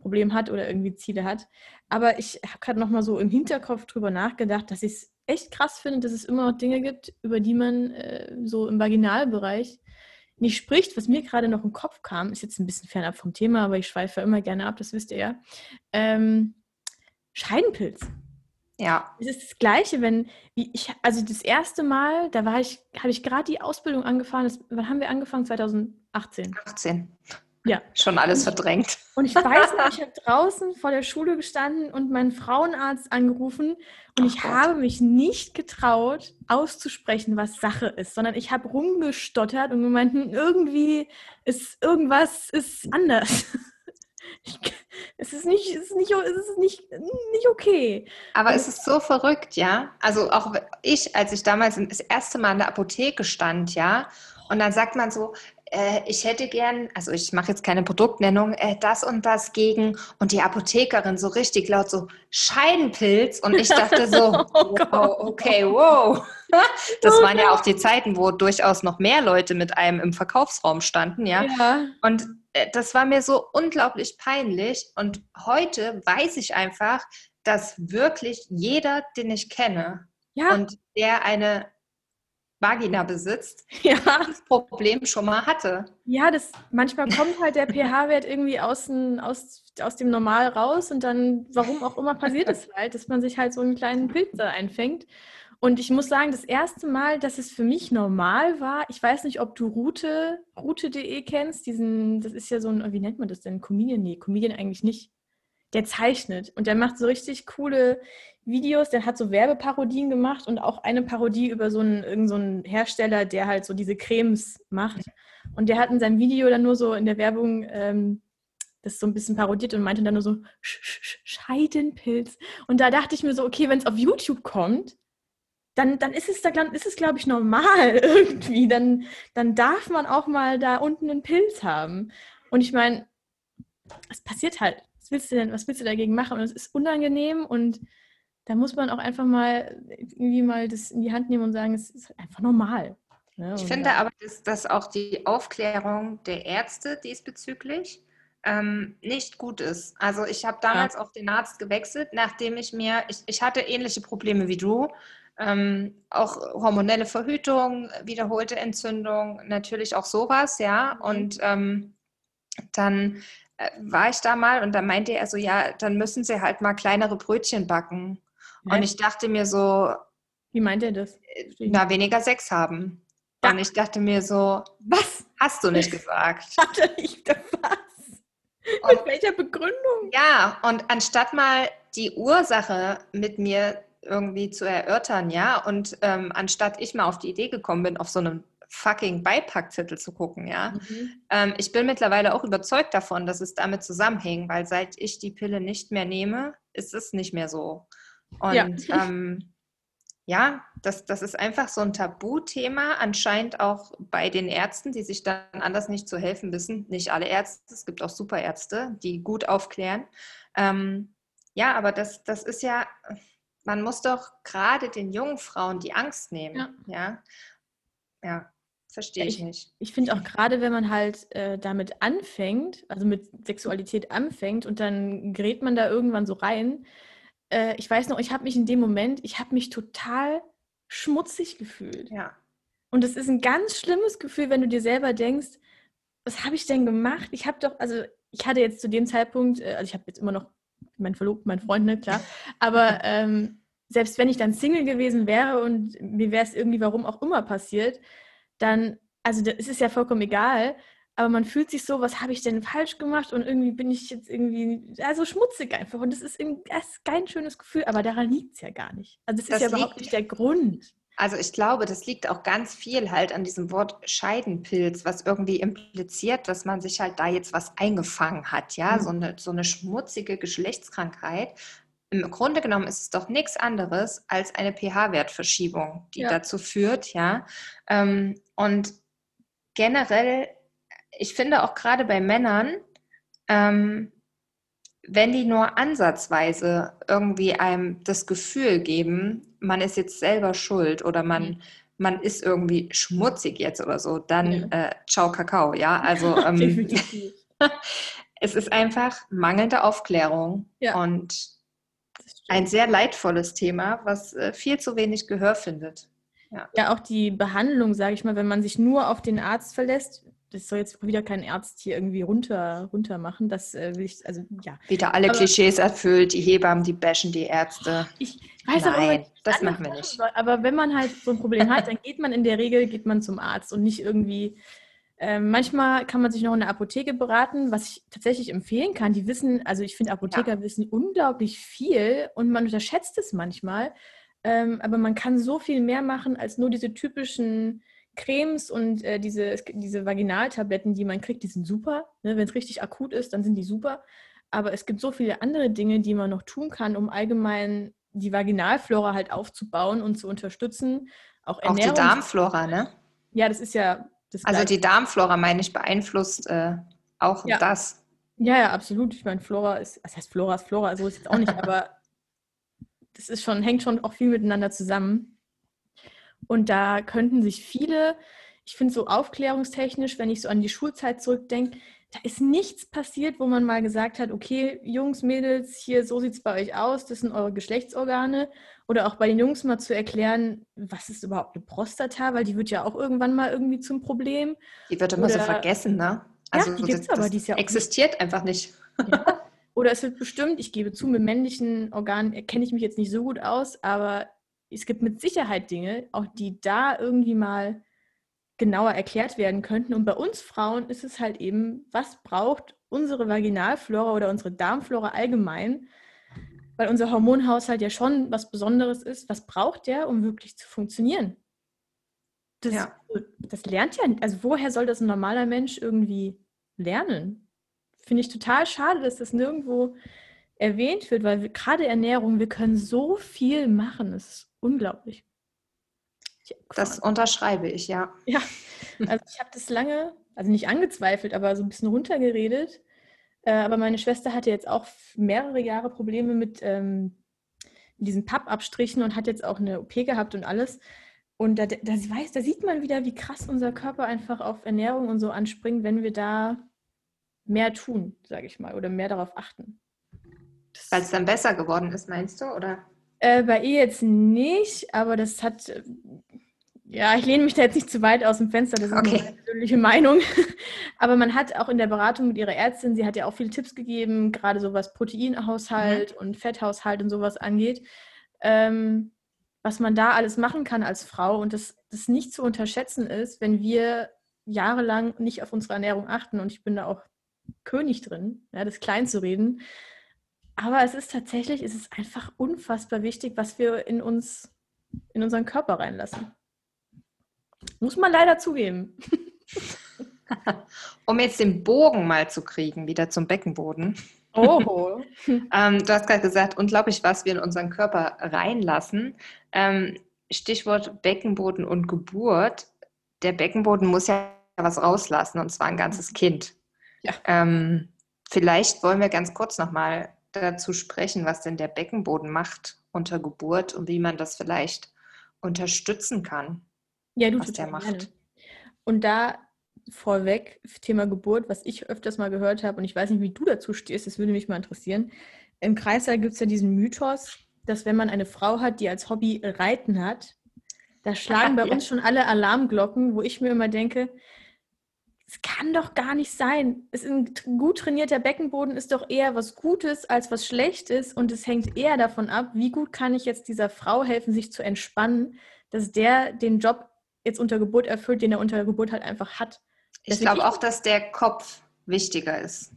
A: Problem hat oder irgendwie Ziele hat. Aber ich habe gerade noch mal so im Hinterkopf drüber nachgedacht, dass ich es echt krass finde, dass es immer noch Dinge gibt, über die man äh, so im Vaginalbereich nicht spricht. Was mir gerade noch im Kopf kam, ist jetzt ein bisschen fernab vom Thema, aber ich schweife immer gerne ab, das wisst ihr ja. Ähm, Scheidenpilz.
B: Ja.
A: Es ist das Gleiche, wenn, wie ich, also das erste Mal, da war ich, habe ich gerade die Ausbildung angefangen. Das, wann haben wir angefangen? 2018.
B: 18.
A: Ja.
B: Schon alles verdrängt.
A: Und ich weiß noch, ich habe draußen vor der Schule gestanden und meinen Frauenarzt angerufen und Ach ich Gott. habe mich nicht getraut, auszusprechen, was Sache ist, sondern ich habe rumgestottert und gemeint, hm, irgendwie ist irgendwas ist anders. Ich, es ist nicht, es ist nicht, es ist nicht, nicht okay.
B: Aber es ist so verrückt, ja. Also auch ich, als ich damals das erste Mal in der Apotheke stand, ja, und dann sagt man so, äh, ich hätte gern, also ich mache jetzt keine Produktnennung, äh, das und das gegen und die Apothekerin so richtig laut so Scheidenpilz und ich dachte so, oh wow, okay, wow. Das waren ja auch die Zeiten, wo durchaus noch mehr Leute mit einem im Verkaufsraum standen, ja. ja. Und äh, das war mir so unglaublich peinlich und heute weiß ich einfach, dass wirklich jeder, den ich kenne ja. und der eine Vagina besitzt, ja. das Problem schon mal hatte.
A: Ja, das manchmal kommt halt der pH-Wert irgendwie aus, aus, aus dem Normal raus und dann, warum auch immer, passiert es halt, dass man sich halt so einen kleinen Pilz da einfängt. Und ich muss sagen, das erste Mal, dass es für mich normal war, ich weiß nicht, ob du Route, Route.de kennst, diesen, das ist ja so ein, wie nennt man das denn? Comedian? Nee, Comedian eigentlich nicht. Der zeichnet und der macht so richtig coole Videos, der hat so Werbeparodien gemacht und auch eine Parodie über so einen, irgend so einen Hersteller, der halt so diese Cremes macht. Und der hat in seinem Video dann nur so in der Werbung ähm, das so ein bisschen parodiert und meinte dann nur so Scheidenpilz. Und da dachte ich mir so, okay, wenn es auf YouTube kommt, dann, dann ist es, da, ist es glaube ich, normal irgendwie. Dann, dann darf man auch mal da unten einen Pilz haben. Und ich meine, es passiert halt. Was willst du denn, was willst du dagegen machen? Und es ist unangenehm und da muss man auch einfach mal irgendwie mal das in die Hand nehmen und sagen, es ist einfach normal.
B: Ne? Ich finde aber, dass, dass auch die Aufklärung der Ärzte diesbezüglich ähm, nicht gut ist. Also ich habe damals ja. auch den Arzt gewechselt, nachdem ich mir, ich, ich hatte ähnliche Probleme wie du, ähm, auch hormonelle Verhütung, wiederholte Entzündung, natürlich auch sowas, ja. Mhm. Und ähm, dann war ich da mal und da meinte er so, ja, dann müssen sie halt mal kleinere Brötchen backen. Und ich dachte mir so.
A: Wie meint er das?
B: Na, weniger Sex haben. Ja. Und ich dachte mir so, was hast du nicht gesagt?
A: Hatte ich da was? Und, mit welcher Begründung?
B: Ja, und anstatt mal die Ursache mit mir irgendwie zu erörtern, ja, und ähm, anstatt ich mal auf die Idee gekommen bin, auf so einen fucking Beipackzettel zu gucken, ja. Mhm. Ähm, ich bin mittlerweile auch überzeugt davon, dass es damit zusammenhängt, weil seit ich die Pille nicht mehr nehme, ist es nicht mehr so. Und ja, ähm, ja, das, das ist einfach so ein Tabuthema, anscheinend auch bei den Ärzten, die sich dann anders nicht zu helfen wissen. Nicht alle Ärzte, es gibt auch Superärzte, die gut aufklären. Ähm, ja, aber das, das ist ja, man muss doch gerade den jungen Frauen die Angst nehmen. Ja, ja, ja verstehe ich, ich, nicht.
A: Ich finde auch gerade, wenn man halt äh, damit anfängt, also mit Sexualität anfängt und dann gerät man da irgendwann so rein. Äh, ich weiß noch, ich habe mich in dem Moment, ich habe mich total schmutzig gefühlt.
B: Ja.
A: Und das ist ein ganz schlimmes Gefühl, wenn du dir selber denkst, was habe ich denn gemacht? Ich habe doch, also ich hatte jetzt zu dem Zeitpunkt, äh, also ich habe jetzt immer noch mein Verlobten, mein Freund, ne, klar. Aber ähm, selbst wenn ich dann Single gewesen wäre und mir wäre es irgendwie warum auch immer passiert, dann, also es ist ja vollkommen egal, aber man fühlt sich so, was habe ich denn falsch gemacht und irgendwie bin ich jetzt irgendwie, also schmutzig einfach und das ist, das ist kein schönes Gefühl, aber daran liegt es ja gar nicht. Also das, das ist ja überhaupt nicht der Grund.
B: Also ich glaube, das liegt auch ganz viel halt an diesem Wort Scheidenpilz, was irgendwie impliziert, dass man sich halt da jetzt was eingefangen hat, ja, mhm. so, eine, so eine schmutzige Geschlechtskrankheit. Im Grunde genommen ist es doch nichts anderes als eine pH-Wertverschiebung, die ja. dazu führt, ja. Ähm, und generell, ich finde auch gerade bei Männern, ähm, wenn die nur ansatzweise irgendwie einem das Gefühl geben, man ist jetzt selber schuld oder man, mhm. man ist irgendwie schmutzig jetzt oder so, dann ja. äh, ciao Kakao, ja. Also ähm, es ist einfach mangelnde Aufklärung ja. und ein sehr leidvolles Thema, was äh, viel zu wenig Gehör findet.
A: Ja. ja, auch die Behandlung, sage ich mal, wenn man sich nur auf den Arzt verlässt, das soll jetzt wieder kein Arzt hier irgendwie runter, runter machen. Das äh, will ich, also ja.
B: Wieder alle aber, Klischees erfüllt, die Hebammen, die bashen die Ärzte.
A: Ich weiß Nein, aber, das machen wir nicht. Soll. Aber wenn man halt so ein Problem hat, dann geht man in der Regel, geht man zum Arzt und nicht irgendwie. Äh, manchmal kann man sich noch in der Apotheke beraten, was ich tatsächlich empfehlen kann. Die wissen, also ich finde, Apotheker ja. wissen unglaublich viel und man unterschätzt es manchmal. Ähm, aber man kann so viel mehr machen als nur diese typischen Cremes und äh, diese, diese Vaginaltabletten, die man kriegt, die sind super. Ne? Wenn es richtig akut ist, dann sind die super. Aber es gibt so viele andere Dinge, die man noch tun kann, um allgemein die Vaginalflora halt aufzubauen und zu unterstützen.
B: Auch, Ernährung. auch die Darmflora, ne?
A: Ja, das ist ja
B: Also die Darmflora, meine ich, beeinflusst äh, auch ja. das.
A: Ja, ja, absolut. Ich meine, Flora ist, das heißt Flora ist Flora, so ist es jetzt auch nicht, aber das ist schon, hängt schon auch viel miteinander zusammen. Und da könnten sich viele, ich finde so aufklärungstechnisch, wenn ich so an die Schulzeit zurückdenke, da ist nichts passiert, wo man mal gesagt hat, okay, Jungs, Mädels, hier, so sieht es bei euch aus, das sind eure Geschlechtsorgane. Oder auch bei den Jungs mal zu erklären, was ist überhaupt eine Prostata, weil die wird ja auch irgendwann mal irgendwie zum Problem.
B: Die wird immer Oder, so vergessen, ne?
A: Also ja, die gibt es aber, die ist ja
B: auch existiert nicht. einfach nicht.
A: Ja. Oder es wird bestimmt, ich gebe zu, mit männlichen Organen kenne ich mich jetzt nicht so gut aus, aber es gibt mit Sicherheit Dinge, auch die da irgendwie mal genauer erklärt werden könnten. Und bei uns Frauen ist es halt eben, was braucht unsere Vaginalflora oder unsere Darmflora allgemein, weil unser Hormonhaushalt ja schon was Besonderes ist. Was braucht der, um wirklich zu funktionieren? Das, ja. das lernt ja, also woher soll das ein normaler Mensch irgendwie lernen? Finde ich total schade, dass das nirgendwo erwähnt wird, weil wir, gerade Ernährung, wir können so viel machen. Es ist unglaublich.
B: Das unterschreibe ich, ja.
A: Ja, also ich habe das lange, also nicht angezweifelt, aber so ein bisschen runtergeredet. Äh, aber meine Schwester hatte jetzt auch mehrere Jahre Probleme mit ähm, diesen Pappabstrichen und hat jetzt auch eine OP gehabt und alles. Und da, da, weiß, da sieht man wieder, wie krass unser Körper einfach auf Ernährung und so anspringt, wenn wir da mehr tun, sage ich mal, oder mehr darauf achten.
B: Weil es dann besser geworden ist, meinst du, oder?
A: Äh, bei ihr jetzt nicht, aber das hat, äh, ja, ich lehne mich da jetzt nicht zu weit aus dem Fenster, das ist okay. eine persönliche Meinung. aber man hat auch in der Beratung mit ihrer Ärztin, sie hat ja auch viele Tipps gegeben, gerade so was Proteinhaushalt mhm. und Fetthaushalt und sowas angeht, ähm, was man da alles machen kann als Frau und das, das nicht zu unterschätzen ist, wenn wir jahrelang nicht auf unsere Ernährung achten und ich bin da auch König drin, ja, das klein zu reden, aber es ist tatsächlich, es ist einfach unfassbar wichtig, was wir in uns, in unseren Körper reinlassen. Muss man leider zugeben.
B: um jetzt den Bogen mal zu kriegen, wieder zum Beckenboden.
A: Oh.
B: ähm, du hast gerade gesagt, unglaublich, was wir in unseren Körper reinlassen. Ähm, Stichwort Beckenboden und Geburt. Der Beckenboden muss ja was rauslassen und zwar ein ganzes Kind. Ja. Ähm, vielleicht wollen wir ganz kurz nochmal dazu sprechen, was denn der Beckenboden macht unter Geburt und wie man das vielleicht unterstützen kann.
A: Ja, du was der macht. Gerne. Und da vorweg, Thema Geburt, was ich öfters mal gehört habe, und ich weiß nicht, wie du dazu stehst, das würde mich mal interessieren. Im Kreißsaal gibt es ja diesen Mythos, dass wenn man eine Frau hat, die als Hobby Reiten hat, da schlagen bei ja. uns schon alle Alarmglocken, wo ich mir immer denke, es kann doch gar nicht sein. Es ein gut trainierter Beckenboden ist doch eher was Gutes als was Schlechtes und es hängt eher davon ab, wie gut kann ich jetzt dieser Frau helfen, sich zu entspannen, dass der den Job jetzt unter Geburt erfüllt, den er unter Geburt halt einfach hat.
B: Ich glaube auch, dass der Kopf wichtiger ist.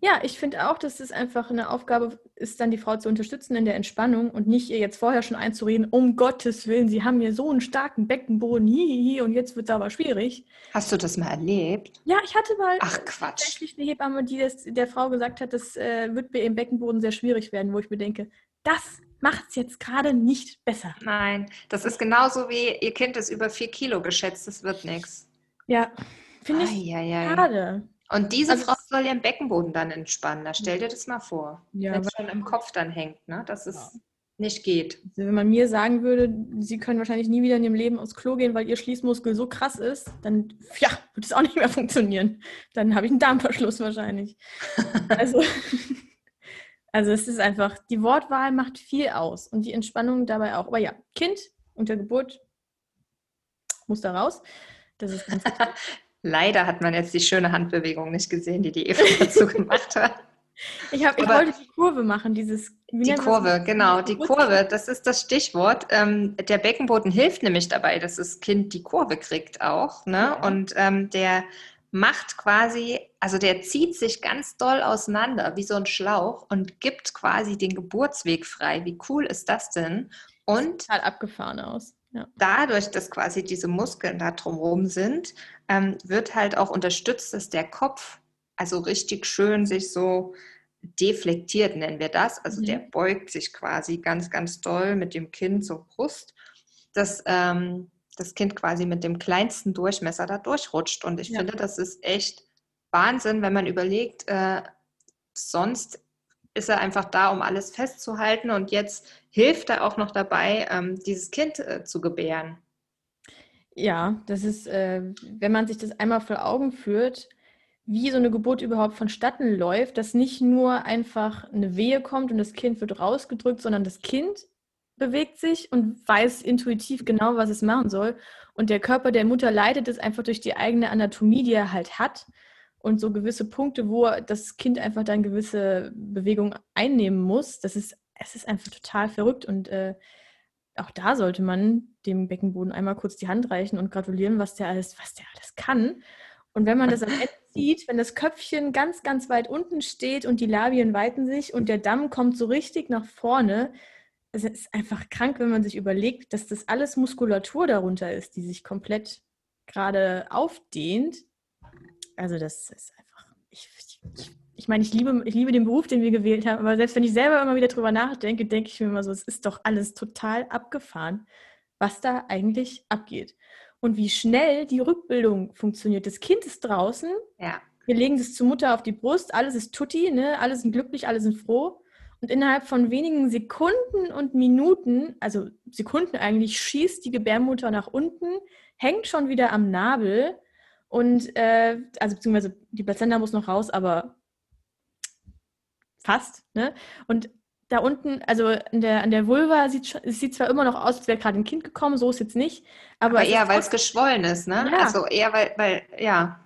A: Ja, ich finde auch, dass es einfach eine Aufgabe ist, dann die Frau zu unterstützen in der Entspannung und nicht ihr jetzt vorher schon einzureden, um Gottes Willen, sie haben hier so einen starken Beckenboden, hihihi, und jetzt wird es aber schwierig.
B: Hast du das mal erlebt?
A: Ja, ich hatte mal
B: Ach, Quatsch.
A: tatsächlich eine Hebamme, die das, der Frau gesagt hat, das äh, wird bei ihrem Beckenboden sehr schwierig werden, wo ich mir denke, das macht es jetzt gerade nicht besser.
B: Nein, das ist genauso wie ihr Kind ist über vier Kilo geschätzt, das wird nichts.
A: Ja, finde ich schade.
B: Und diese also, Frau soll ihren Beckenboden dann entspannen. Da stell dir das mal vor. Ja, wenn es schon im Kopf dann hängt, ne? dass es ja. nicht geht.
A: Also wenn man mir sagen würde, sie können wahrscheinlich nie wieder in ihrem Leben aufs Klo gehen, weil ihr Schließmuskel so krass ist, dann ja, wird es auch nicht mehr funktionieren. Dann habe ich einen Darmverschluss wahrscheinlich. also, also es ist einfach, die Wortwahl macht viel aus und die Entspannung dabei auch. Aber ja, Kind unter Geburt muss da raus. Das ist ganz.
B: Leider hat man jetzt die schöne Handbewegung nicht gesehen, die die Eva dazu gemacht hat.
A: Ich, hab, ich wollte die Kurve machen, dieses.
B: Die Kurve, genau, die Kurve, das ist das Stichwort. Ähm, der Beckenboden hilft nämlich dabei, dass das Kind die Kurve kriegt auch. Ne? Ja. Und ähm, der macht quasi, also der zieht sich ganz doll auseinander wie so ein Schlauch und gibt quasi den Geburtsweg frei. Wie cool ist das denn? Und
A: total abgefahren aus.
B: Ja. Dadurch, dass quasi diese Muskeln da drumherum sind, ähm, wird halt auch unterstützt, dass der Kopf also richtig schön sich so deflektiert, nennen wir das. Also mhm. der beugt sich quasi ganz, ganz doll mit dem Kind zur Brust, dass ähm, das Kind quasi mit dem kleinsten Durchmesser da durchrutscht. Und ich ja. finde, das ist echt Wahnsinn, wenn man überlegt, äh, sonst ist er einfach da, um alles festzuhalten und jetzt hilft er auch noch dabei, ähm, dieses Kind äh, zu gebären.
A: Ja, das ist, äh, wenn man sich das einmal vor Augen führt, wie so eine Geburt überhaupt vonstatten läuft, dass nicht nur einfach eine Wehe kommt und das Kind wird rausgedrückt, sondern das Kind bewegt sich und weiß intuitiv genau, was es machen soll. Und der Körper der Mutter leitet es einfach durch die eigene Anatomie, die er halt hat und so gewisse Punkte, wo das Kind einfach dann gewisse Bewegungen einnehmen muss. Das ist, es ist einfach total verrückt und äh, auch da sollte man dem Beckenboden einmal kurz die Hand reichen und gratulieren, was der alles, was der alles kann. Und wenn man das am Ende sieht, wenn das Köpfchen ganz, ganz weit unten steht und die Labien weiten sich und der Damm kommt so richtig nach vorne, es ist einfach krank, wenn man sich überlegt, dass das alles Muskulatur darunter ist, die sich komplett gerade aufdehnt also das ist einfach, ich, ich, ich meine, ich liebe, ich liebe den Beruf, den wir gewählt haben, aber selbst wenn ich selber immer wieder drüber nachdenke, denke ich mir immer so, es ist doch alles total abgefahren, was da eigentlich abgeht. Und wie schnell die Rückbildung funktioniert. Das Kind ist draußen,
B: ja.
A: wir legen das zur Mutter auf die Brust, alles ist tutti, ne? alle sind glücklich, alle sind froh. Und innerhalb von wenigen Sekunden und Minuten, also Sekunden eigentlich, schießt die Gebärmutter nach unten, hängt schon wieder am Nabel und, äh, also beziehungsweise die Plazenta muss noch raus, aber fast. Ne? Und da unten, also an der, an der Vulva sieht es sieht zwar immer noch aus, als wäre gerade ein Kind gekommen, so ist es jetzt nicht. Aber,
B: aber eher, weil es geschwollen ist, ne? Ja. Also eher, weil, weil ja.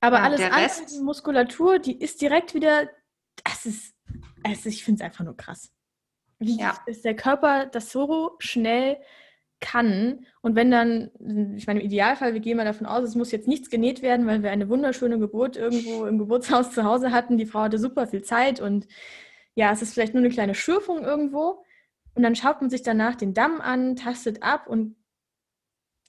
A: Aber ja, alles andere, die Muskulatur, die ist direkt wieder, das ist, also ich finde es einfach nur krass. Wie ja. ist der Körper das so schnell kann. Und wenn dann, ich meine, im Idealfall, wir gehen mal davon aus, es muss jetzt nichts genäht werden, weil wir eine wunderschöne Geburt irgendwo im Geburtshaus zu Hause hatten. Die Frau hatte super viel Zeit und ja, es ist vielleicht nur eine kleine Schürfung irgendwo. Und dann schaut man sich danach den Damm an, tastet ab und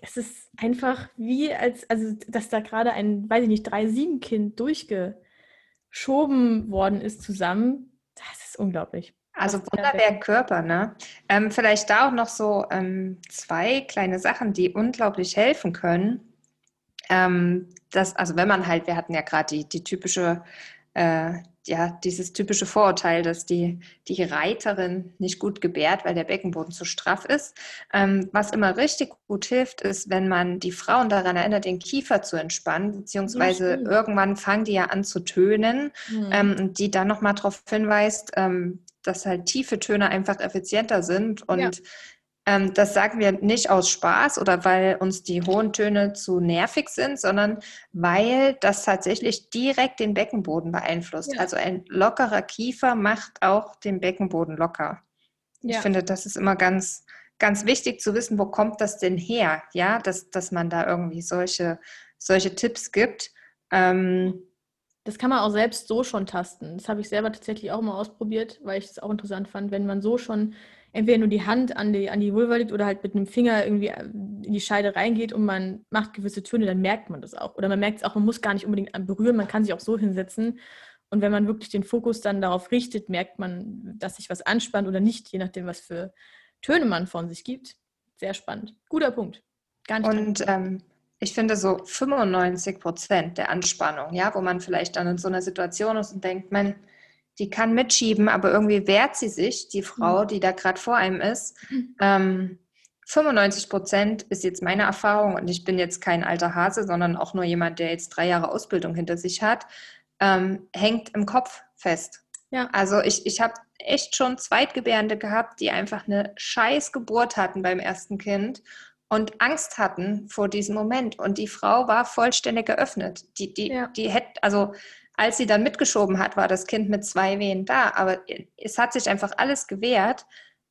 A: es ist einfach wie als, also, dass da gerade ein, weiß ich nicht, 3-7-Kind durchgeschoben worden ist zusammen. Das ist unglaublich.
B: Also Wunderwerk Körper, ne? Ähm, vielleicht da auch noch so ähm, zwei kleine Sachen, die unglaublich helfen können. Ähm, das, also wenn man halt, wir hatten ja gerade die, die typische äh, ja, dieses typische Vorurteil, dass die, die Reiterin nicht gut gebärt, weil der Beckenboden zu straff ist. Ähm, was immer richtig gut hilft, ist, wenn man die Frauen daran erinnert, den Kiefer zu entspannen, beziehungsweise ja, irgendwann fangen die ja an zu tönen mhm. ähm, und die dann nochmal darauf hinweist, ähm, dass halt tiefe Töne einfach effizienter sind und ja. Ähm, das sagen wir nicht aus Spaß oder weil uns die hohen Töne zu nervig sind, sondern weil das tatsächlich direkt den Beckenboden beeinflusst. Ja. Also ein lockerer Kiefer macht auch den Beckenboden locker. Ja. Ich finde, das ist immer ganz, ganz wichtig zu wissen, wo kommt das denn her, ja, dass, dass man da irgendwie solche, solche Tipps gibt. Ähm,
A: das kann man auch selbst so schon tasten. Das habe ich selber tatsächlich auch mal ausprobiert, weil ich es auch interessant fand, wenn man so schon entweder nur die Hand an die, an die Vulva liegt oder halt mit einem Finger irgendwie äh, in die Scheide reingeht und man macht gewisse Töne, dann merkt man das auch. Oder man merkt es auch, man muss gar nicht unbedingt berühren, man kann sich auch so hinsetzen. Und wenn man wirklich den Fokus dann darauf richtet, merkt man, dass sich was anspannt oder nicht, je nachdem, was für Töne man von sich gibt. Sehr spannend. Guter Punkt.
B: Gar und ähm, ich finde so 95 Prozent der Anspannung, ja, wo man vielleicht dann in so einer Situation ist und denkt, man, die kann mitschieben, aber irgendwie wehrt sie sich, die Frau, mhm. die da gerade vor einem ist. Mhm. Ähm, 95 Prozent ist jetzt meine Erfahrung und ich bin jetzt kein alter Hase, sondern auch nur jemand, der jetzt drei Jahre Ausbildung hinter sich hat, ähm, hängt im Kopf fest. Ja. Also ich, ich habe echt schon Zweitgebärende gehabt, die einfach eine scheiß Geburt hatten beim ersten Kind und Angst hatten vor diesem Moment. Und die Frau war vollständig geöffnet. Die, die, ja. die hätte, also als sie dann mitgeschoben hat, war das Kind mit zwei Wehen da. Aber es hat sich einfach alles gewehrt,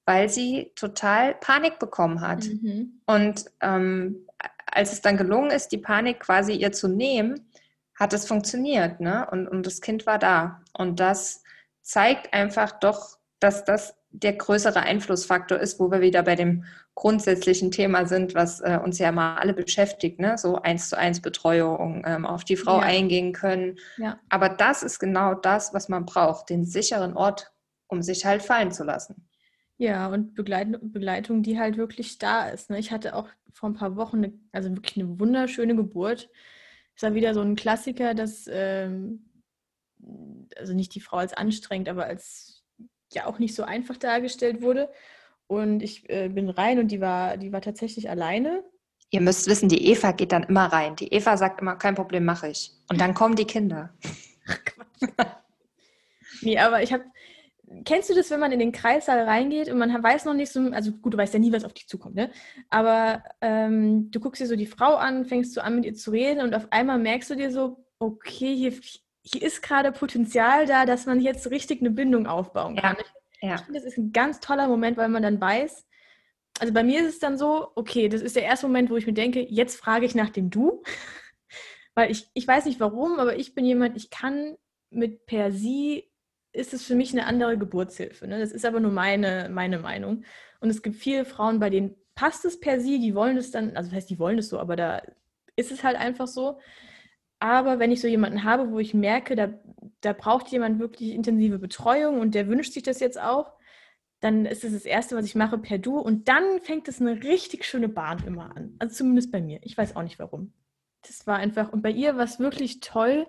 B: weil sie total Panik bekommen hat. Mhm. Und ähm, als es dann gelungen ist, die Panik quasi ihr zu nehmen, hat es funktioniert. Ne? Und, und das Kind war da. Und das zeigt einfach doch, dass das der größere Einflussfaktor ist, wo wir wieder bei dem grundsätzlichen Thema sind, was äh, uns ja mal alle beschäftigt, ne? so eins zu eins Betreuung, ähm, auf die Frau ja. eingehen können. Ja. Aber das ist genau das, was man braucht, den sicheren Ort, um sich halt fallen zu lassen.
A: Ja, und Begleitung, Begleitung die halt wirklich da ist. Ne? Ich hatte auch vor ein paar Wochen, eine, also wirklich eine wunderschöne Geburt. Es war wieder so ein Klassiker, dass, ähm, also nicht die Frau als anstrengend, aber als ja auch nicht so einfach dargestellt wurde. Und ich äh, bin rein und die war, die war tatsächlich alleine.
B: Ihr müsst wissen, die Eva geht dann immer rein. Die Eva sagt immer, kein Problem, mache ich. Und dann kommen die Kinder. Ach
A: Quatsch. nee, aber ich habe. Kennst du das, wenn man in den Kreissaal reingeht und man weiß noch nicht so, also gut, du weißt ja nie, was auf dich zukommt, ne? Aber ähm, du guckst dir so die Frau an, fängst du an mit ihr zu reden und auf einmal merkst du dir so, okay, hier, hier ist gerade Potenzial da, dass man jetzt richtig eine Bindung aufbauen kann. Ja. Ich, finde, das ist ein ganz toller Moment, weil man dann weiß, also bei mir ist es dann so, okay, das ist der erste Moment, wo ich mir denke, jetzt frage ich nach dem Du. weil ich, ich weiß nicht warum, aber ich bin jemand, ich kann mit per Sie, ist es für mich eine andere Geburtshilfe. Ne? Das ist aber nur meine, meine Meinung. Und es gibt viele Frauen, bei denen passt es per Sie, die wollen es dann, also das heißt, die wollen es so, aber da ist es halt einfach so. Aber wenn ich so jemanden habe, wo ich merke, da, da braucht jemand wirklich intensive Betreuung und der wünscht sich das jetzt auch, dann ist es das Erste, was ich mache, per Du. Und dann fängt es eine richtig schöne Bahn immer an. Also zumindest bei mir. Ich weiß auch nicht warum. Das war einfach, und bei ihr war es wirklich toll.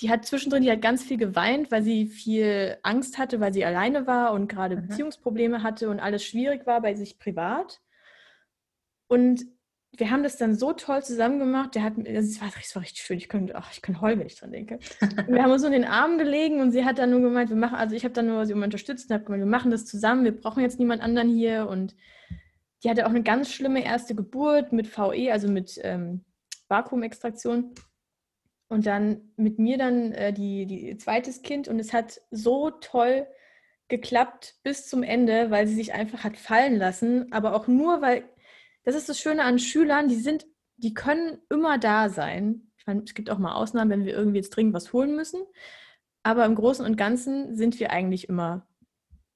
A: Die hat zwischendrin, die hat ganz viel geweint, weil sie viel Angst hatte, weil sie alleine war und gerade mhm. Beziehungsprobleme hatte und alles schwierig war bei sich privat. Und wir haben das dann so toll zusammen gemacht. Der hat, das war, das war richtig schön. Ich könnte, ach, ich kann heulen, wenn ich dran denke. wir haben uns so in den Arm gelegen und sie hat dann nur gemeint, wir machen, also ich habe dann nur sie unterstützt und habe gemeint, wir machen das zusammen. Wir brauchen jetzt niemand anderen hier. Und die hatte auch eine ganz schlimme erste Geburt mit VE, also mit ähm, Vakuumextraktion. Und dann mit mir dann äh, die, die zweites Kind. Und es hat so toll geklappt bis zum Ende, weil sie sich einfach hat fallen lassen. Aber auch nur, weil das ist das Schöne an Schülern, die sind, die können immer da sein. Ich meine, es gibt auch mal Ausnahmen, wenn wir irgendwie jetzt dringend was holen müssen. Aber im Großen und Ganzen sind wir eigentlich immer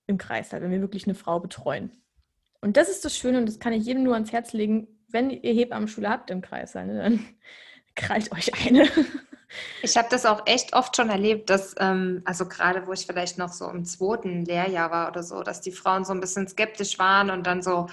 A: im Kreis, wenn wir wirklich eine Frau betreuen. Und das ist das Schöne und das kann ich jedem nur ans Herz legen. Wenn ihr Hebammenschule habt im Kreis, ne, dann krallt euch eine.
B: Ich habe das auch echt oft schon erlebt, dass, ähm, also gerade wo ich vielleicht noch so im zweiten Lehrjahr war oder so, dass die Frauen so ein bisschen skeptisch waren und dann so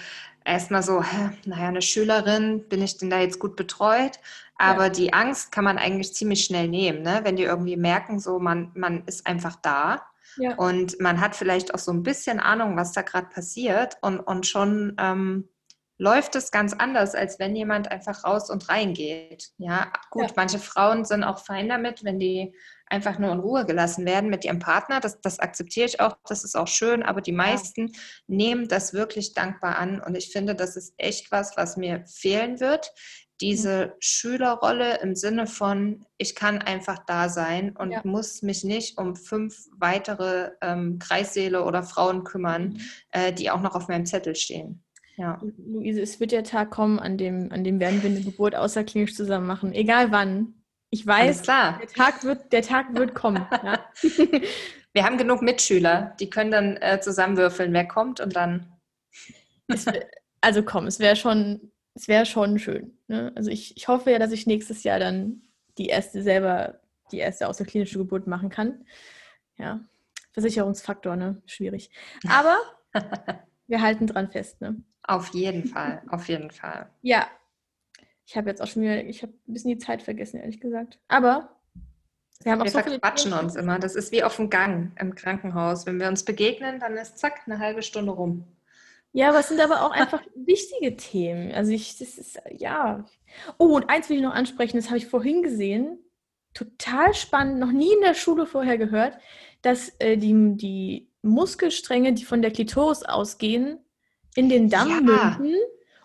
B: erstmal so, hä, naja, eine Schülerin, bin ich denn da jetzt gut betreut? Aber ja. die Angst kann man eigentlich ziemlich schnell nehmen, ne? wenn die irgendwie merken, so man, man ist einfach da. Ja. Und man hat vielleicht auch so ein bisschen Ahnung, was da gerade passiert und, und schon ähm, läuft es ganz anders, als wenn jemand einfach raus und rein geht. Ja, gut, ja. manche Frauen sind auch fein damit, wenn die einfach nur in Ruhe gelassen werden mit ihrem Partner. Das, das akzeptiere ich auch, das ist auch schön, aber die meisten ja. nehmen das wirklich dankbar an und ich finde, das ist echt was, was mir fehlen wird. Diese mhm. Schülerrolle im Sinne von, ich kann einfach da sein und ja. muss mich nicht um fünf weitere ähm, Kreissäle oder Frauen kümmern, mhm. äh, die auch noch auf meinem Zettel stehen.
A: Ja. Luise, es wird der Tag kommen, an dem, an dem werden wir eine Geburt außerklinisch zusammen machen. Egal wann. Ich weiß, der Tag wird, der Tag wird kommen. Ja?
B: wir haben genug Mitschüler, die können dann äh, zusammenwürfeln, wer kommt und dann.
A: Wär, also komm, es wäre schon, es wäre schon schön. Ne? Also ich, ich hoffe ja, dass ich nächstes Jahr dann die erste selber, die erste außerklinische Geburt machen kann. Ja. Versicherungsfaktor, ne? Schwierig. Aber wir halten dran fest, ne?
B: Auf jeden Fall, auf jeden Fall.
A: Ja. Ich habe jetzt auch schon wieder, ich habe ein bisschen die Zeit vergessen, ehrlich gesagt. Aber
B: wir haben auch wir so verquatschen uns immer. Das ist wie auf dem Gang im Krankenhaus. Wenn wir uns begegnen, dann ist zack, eine halbe Stunde rum.
A: Ja, aber es sind aber auch einfach wichtige Themen. Also ich, das ist, ja. Oh, und eins will ich noch ansprechen, das habe ich vorhin gesehen. Total spannend, noch nie in der Schule vorher gehört, dass äh, die, die Muskelstränge, die von der Klitoris ausgehen, in den Damm ja. münden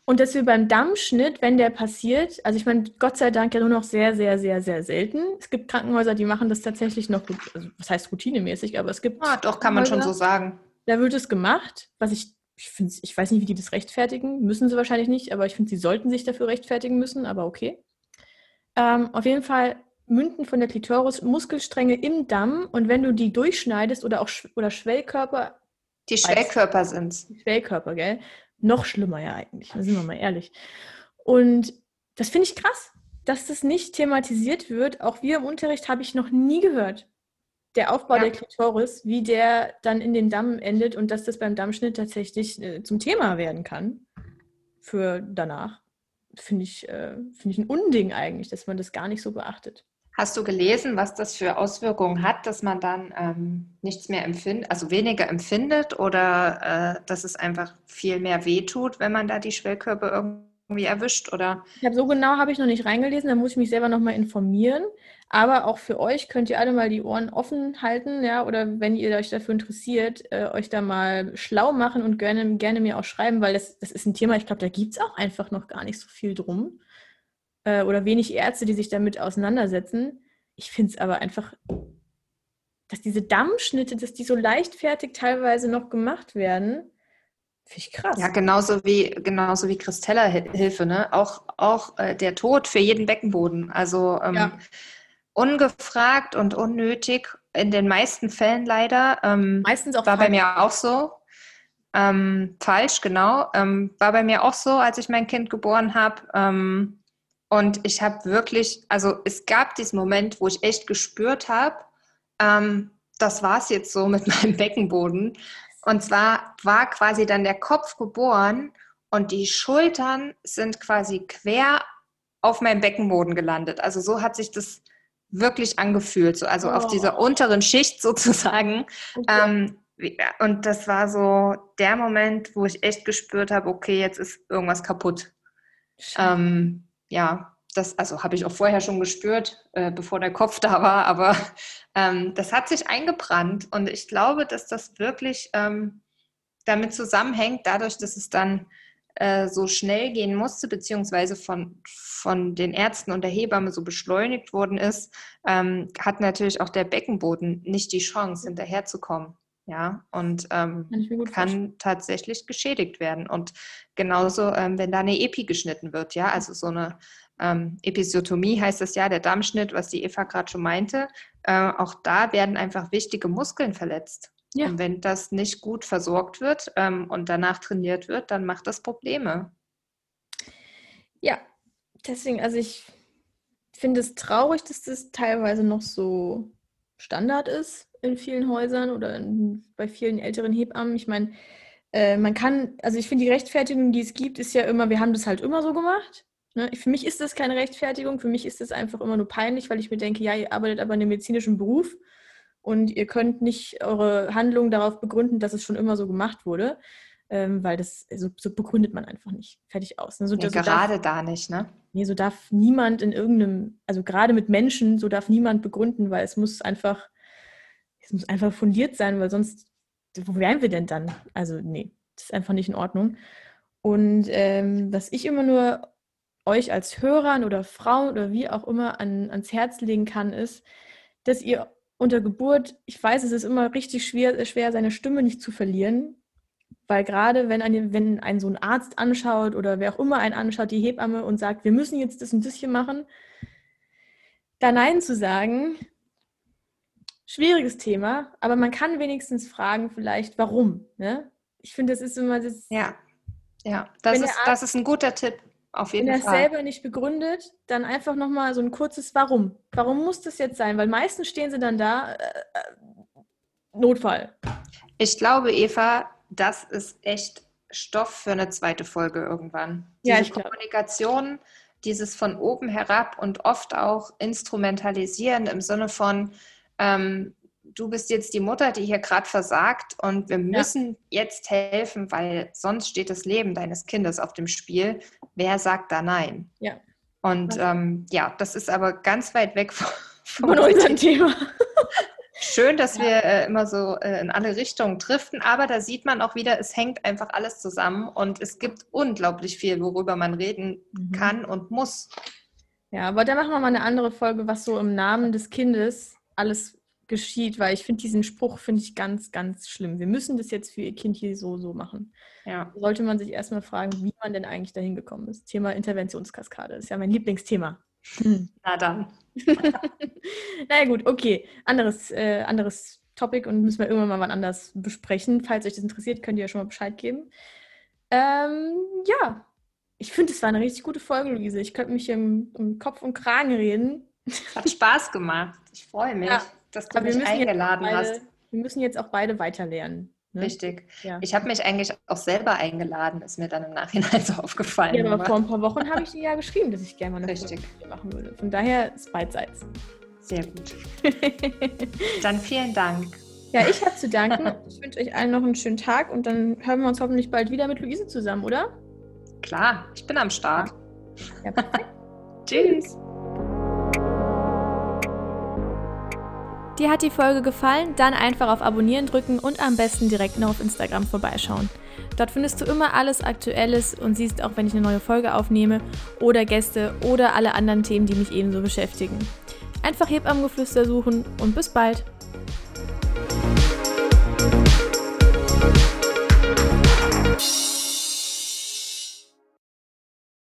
A: und dass wir beim Dammschnitt, wenn der passiert, also ich meine, Gott sei Dank ja nur noch sehr, sehr, sehr, sehr selten. Es gibt Krankenhäuser, die machen das tatsächlich noch, also was heißt routinemäßig, aber es gibt.
B: Ah, doch, kann man schon so sagen.
A: Da wird es gemacht, was ich, ich finde, ich weiß nicht, wie die das rechtfertigen, müssen sie wahrscheinlich nicht, aber ich finde, sie sollten sich dafür rechtfertigen müssen, aber okay. Ähm, auf jeden Fall münden von der Klitoris Muskelstränge im Damm und wenn du die durchschneidest oder auch oder Schwellkörper
B: die Schwellkörper sind es.
A: Die Schwellkörper, gell? Noch schlimmer ja eigentlich, da sind wir mal ehrlich. Und das finde ich krass, dass das nicht thematisiert wird. Auch wir im Unterricht habe ich noch nie gehört. Der Aufbau ja. der Klitoris, wie der dann in den Damm endet und dass das beim Dammschnitt tatsächlich äh, zum Thema werden kann für danach. Finde ich, äh, find ich ein Unding eigentlich, dass man das gar nicht so beachtet.
B: Hast du gelesen, was das für Auswirkungen hat, dass man dann ähm, nichts mehr empfindet, also weniger empfindet oder äh, dass es einfach viel mehr wehtut, wenn man da die Schwellkörper irgendwie erwischt? Oder?
A: Ich habe so genau habe ich noch nicht reingelesen, da muss ich mich selber nochmal informieren. Aber auch für euch könnt ihr alle mal die Ohren offen halten, ja, oder wenn ihr euch dafür interessiert, äh, euch da mal schlau machen und gerne, gerne mir auch schreiben, weil das, das ist ein Thema, ich glaube, da gibt es auch einfach noch gar nicht so viel drum äh, oder wenig Ärzte, die sich damit auseinandersetzen. Ich finde es aber einfach, dass diese Dammschnitte, dass die so leichtfertig teilweise noch gemacht werden, finde ich krass.
B: Ja, genauso wie, genauso wie Christella-Hilfe, ne? Auch, auch äh, der Tod für jeden Beckenboden. Also ähm, ja. ungefragt und unnötig, in den meisten Fällen leider. Ähm,
A: Meistens auch
B: War falsch. bei mir auch so. Ähm, falsch, genau. Ähm, war bei mir auch so, als ich mein Kind geboren habe. Und ich habe wirklich, also es gab diesen Moment, wo ich echt gespürt habe, ähm, das war es jetzt so mit meinem Beckenboden. Und zwar war quasi dann der Kopf geboren und die Schultern sind quasi quer auf meinem Beckenboden gelandet. Also so hat sich das wirklich angefühlt, so, also oh. auf dieser unteren Schicht sozusagen. Okay. Ähm, und das war so der Moment, wo ich echt gespürt habe, okay, jetzt ist irgendwas kaputt. Ähm, ja, das also habe ich auch vorher schon gespürt, äh, bevor der Kopf da war, aber ähm, das hat sich eingebrannt und ich glaube, dass das wirklich ähm, damit zusammenhängt, dadurch, dass es dann äh, so schnell gehen musste, beziehungsweise von, von den Ärzten und der Hebamme so beschleunigt worden ist, ähm, hat natürlich auch der Beckenboden nicht die Chance, hinterherzukommen. Ja, und ähm, kann, kann tatsächlich geschädigt werden. Und genauso, ähm, wenn da eine Epi geschnitten wird, ja, also so eine ähm, Episiotomie heißt das ja, der Dammschnitt, was die Eva gerade schon meinte. Äh, auch da werden einfach wichtige Muskeln verletzt. Ja. Und wenn das nicht gut versorgt wird ähm, und danach trainiert wird, dann macht das Probleme.
A: Ja, deswegen, also ich finde es traurig, dass das teilweise noch so Standard ist in vielen Häusern oder in, bei vielen älteren Hebammen. Ich meine, äh, man kann, also ich finde, die Rechtfertigung, die es gibt, ist ja immer, wir haben das halt immer so gemacht. Ne? Für mich ist das keine Rechtfertigung, für mich ist das einfach immer nur peinlich, weil ich mir denke, ja, ihr arbeitet aber in einem medizinischen Beruf und ihr könnt nicht eure Handlungen darauf begründen, dass es schon immer so gemacht wurde, ähm, weil das so, so, begründet man einfach nicht. Fertig aus.
B: Ne?
A: So,
B: ja, so gerade da nicht, ne?
A: Nee, so darf niemand in irgendeinem, also gerade mit Menschen, so darf niemand begründen, weil es muss einfach, es muss einfach fundiert sein, weil sonst wo wären wir denn dann? Also, nee, das ist einfach nicht in Ordnung. Und ähm, was ich immer nur euch als Hörern oder Frauen oder wie auch immer an, ans Herz legen kann, ist, dass ihr unter Geburt, ich weiß, es ist immer richtig schwer, schwer seine Stimme nicht zu verlieren, weil gerade wenn ein, wenn ein so ein Arzt anschaut oder wer auch immer einen anschaut, die Hebamme und sagt, wir müssen jetzt das und das hier machen, da Nein zu sagen, schwieriges Thema, aber man kann wenigstens fragen, vielleicht, warum. Ne? Ich finde, das ist immer das.
B: Ja, ja, das, ist, Arzt, das ist ein guter Tipp. Auf jeden
A: wenn
B: Fall.
A: Wenn er selber nicht begründet, dann einfach nochmal so ein kurzes Warum. Warum muss das jetzt sein? Weil meistens stehen sie dann da, äh, äh Notfall.
B: Ich glaube, Eva, das ist echt Stoff für eine zweite Folge irgendwann.
A: Ja,
B: Diese Kommunikation, dieses von oben herab und oft auch instrumentalisieren im Sinne von, ähm, du bist jetzt die Mutter, die hier gerade versagt und wir müssen ja. jetzt helfen, weil sonst steht das Leben deines Kindes auf dem Spiel. Wer sagt da nein?
A: Ja.
B: Und ähm, ja, das ist aber ganz weit weg von,
A: von unserem Thema.
B: Schön, dass ja. wir äh, immer so äh, in alle Richtungen driften, aber da sieht man auch wieder, es hängt einfach alles zusammen und es gibt unglaublich viel, worüber man reden mhm. kann und muss.
A: Ja, aber da machen wir mal eine andere Folge, was so im Namen des Kindes alles geschieht, weil ich finde diesen Spruch finde ich ganz, ganz schlimm. Wir müssen das jetzt für ihr Kind hier so, so machen.
B: Ja.
A: Sollte man sich erstmal fragen, wie man denn eigentlich dahin gekommen ist. Thema Interventionskaskade ist ja mein Lieblingsthema.
B: Na dann.
A: naja gut, okay. Anderes, äh, anderes Topic und müssen wir irgendwann mal wann anders besprechen. Falls euch das interessiert, könnt ihr ja schon mal Bescheid geben. Ähm, ja, ich finde, es war eine richtig gute Folge, Luise. Ich könnte mich im, im Kopf und Kragen reden.
B: Hat Spaß gemacht. Ich freue mich, ja. dass du mich eingeladen
A: beide,
B: hast.
A: Wir müssen jetzt auch beide weiterlernen.
B: Ne? Richtig. Ja. Ich habe mich eigentlich auch selber eingeladen, ist mir dann im Nachhinein so aufgefallen.
A: Ja, aber vor ein paar Wochen habe ich dir ja geschrieben, dass ich gerne mal eine Richtig. Folge machen würde. Von daher ist beidseits.
B: Sehr gut. dann vielen Dank.
A: Ja, ich habe zu danken. Ich wünsche euch allen noch einen schönen Tag und dann hören wir uns hoffentlich bald wieder mit Luise zusammen, oder?
B: Klar, ich bin am Start.
A: Ja.
B: Tschüss.
A: Dir hat die Folge gefallen? Dann einfach auf Abonnieren drücken und am besten direkt noch auf Instagram vorbeischauen. Dort findest du immer alles Aktuelles und siehst auch, wenn ich eine neue Folge aufnehme oder Gäste oder alle anderen Themen, die mich ebenso beschäftigen. Einfach Hebammengeflüster suchen und bis bald!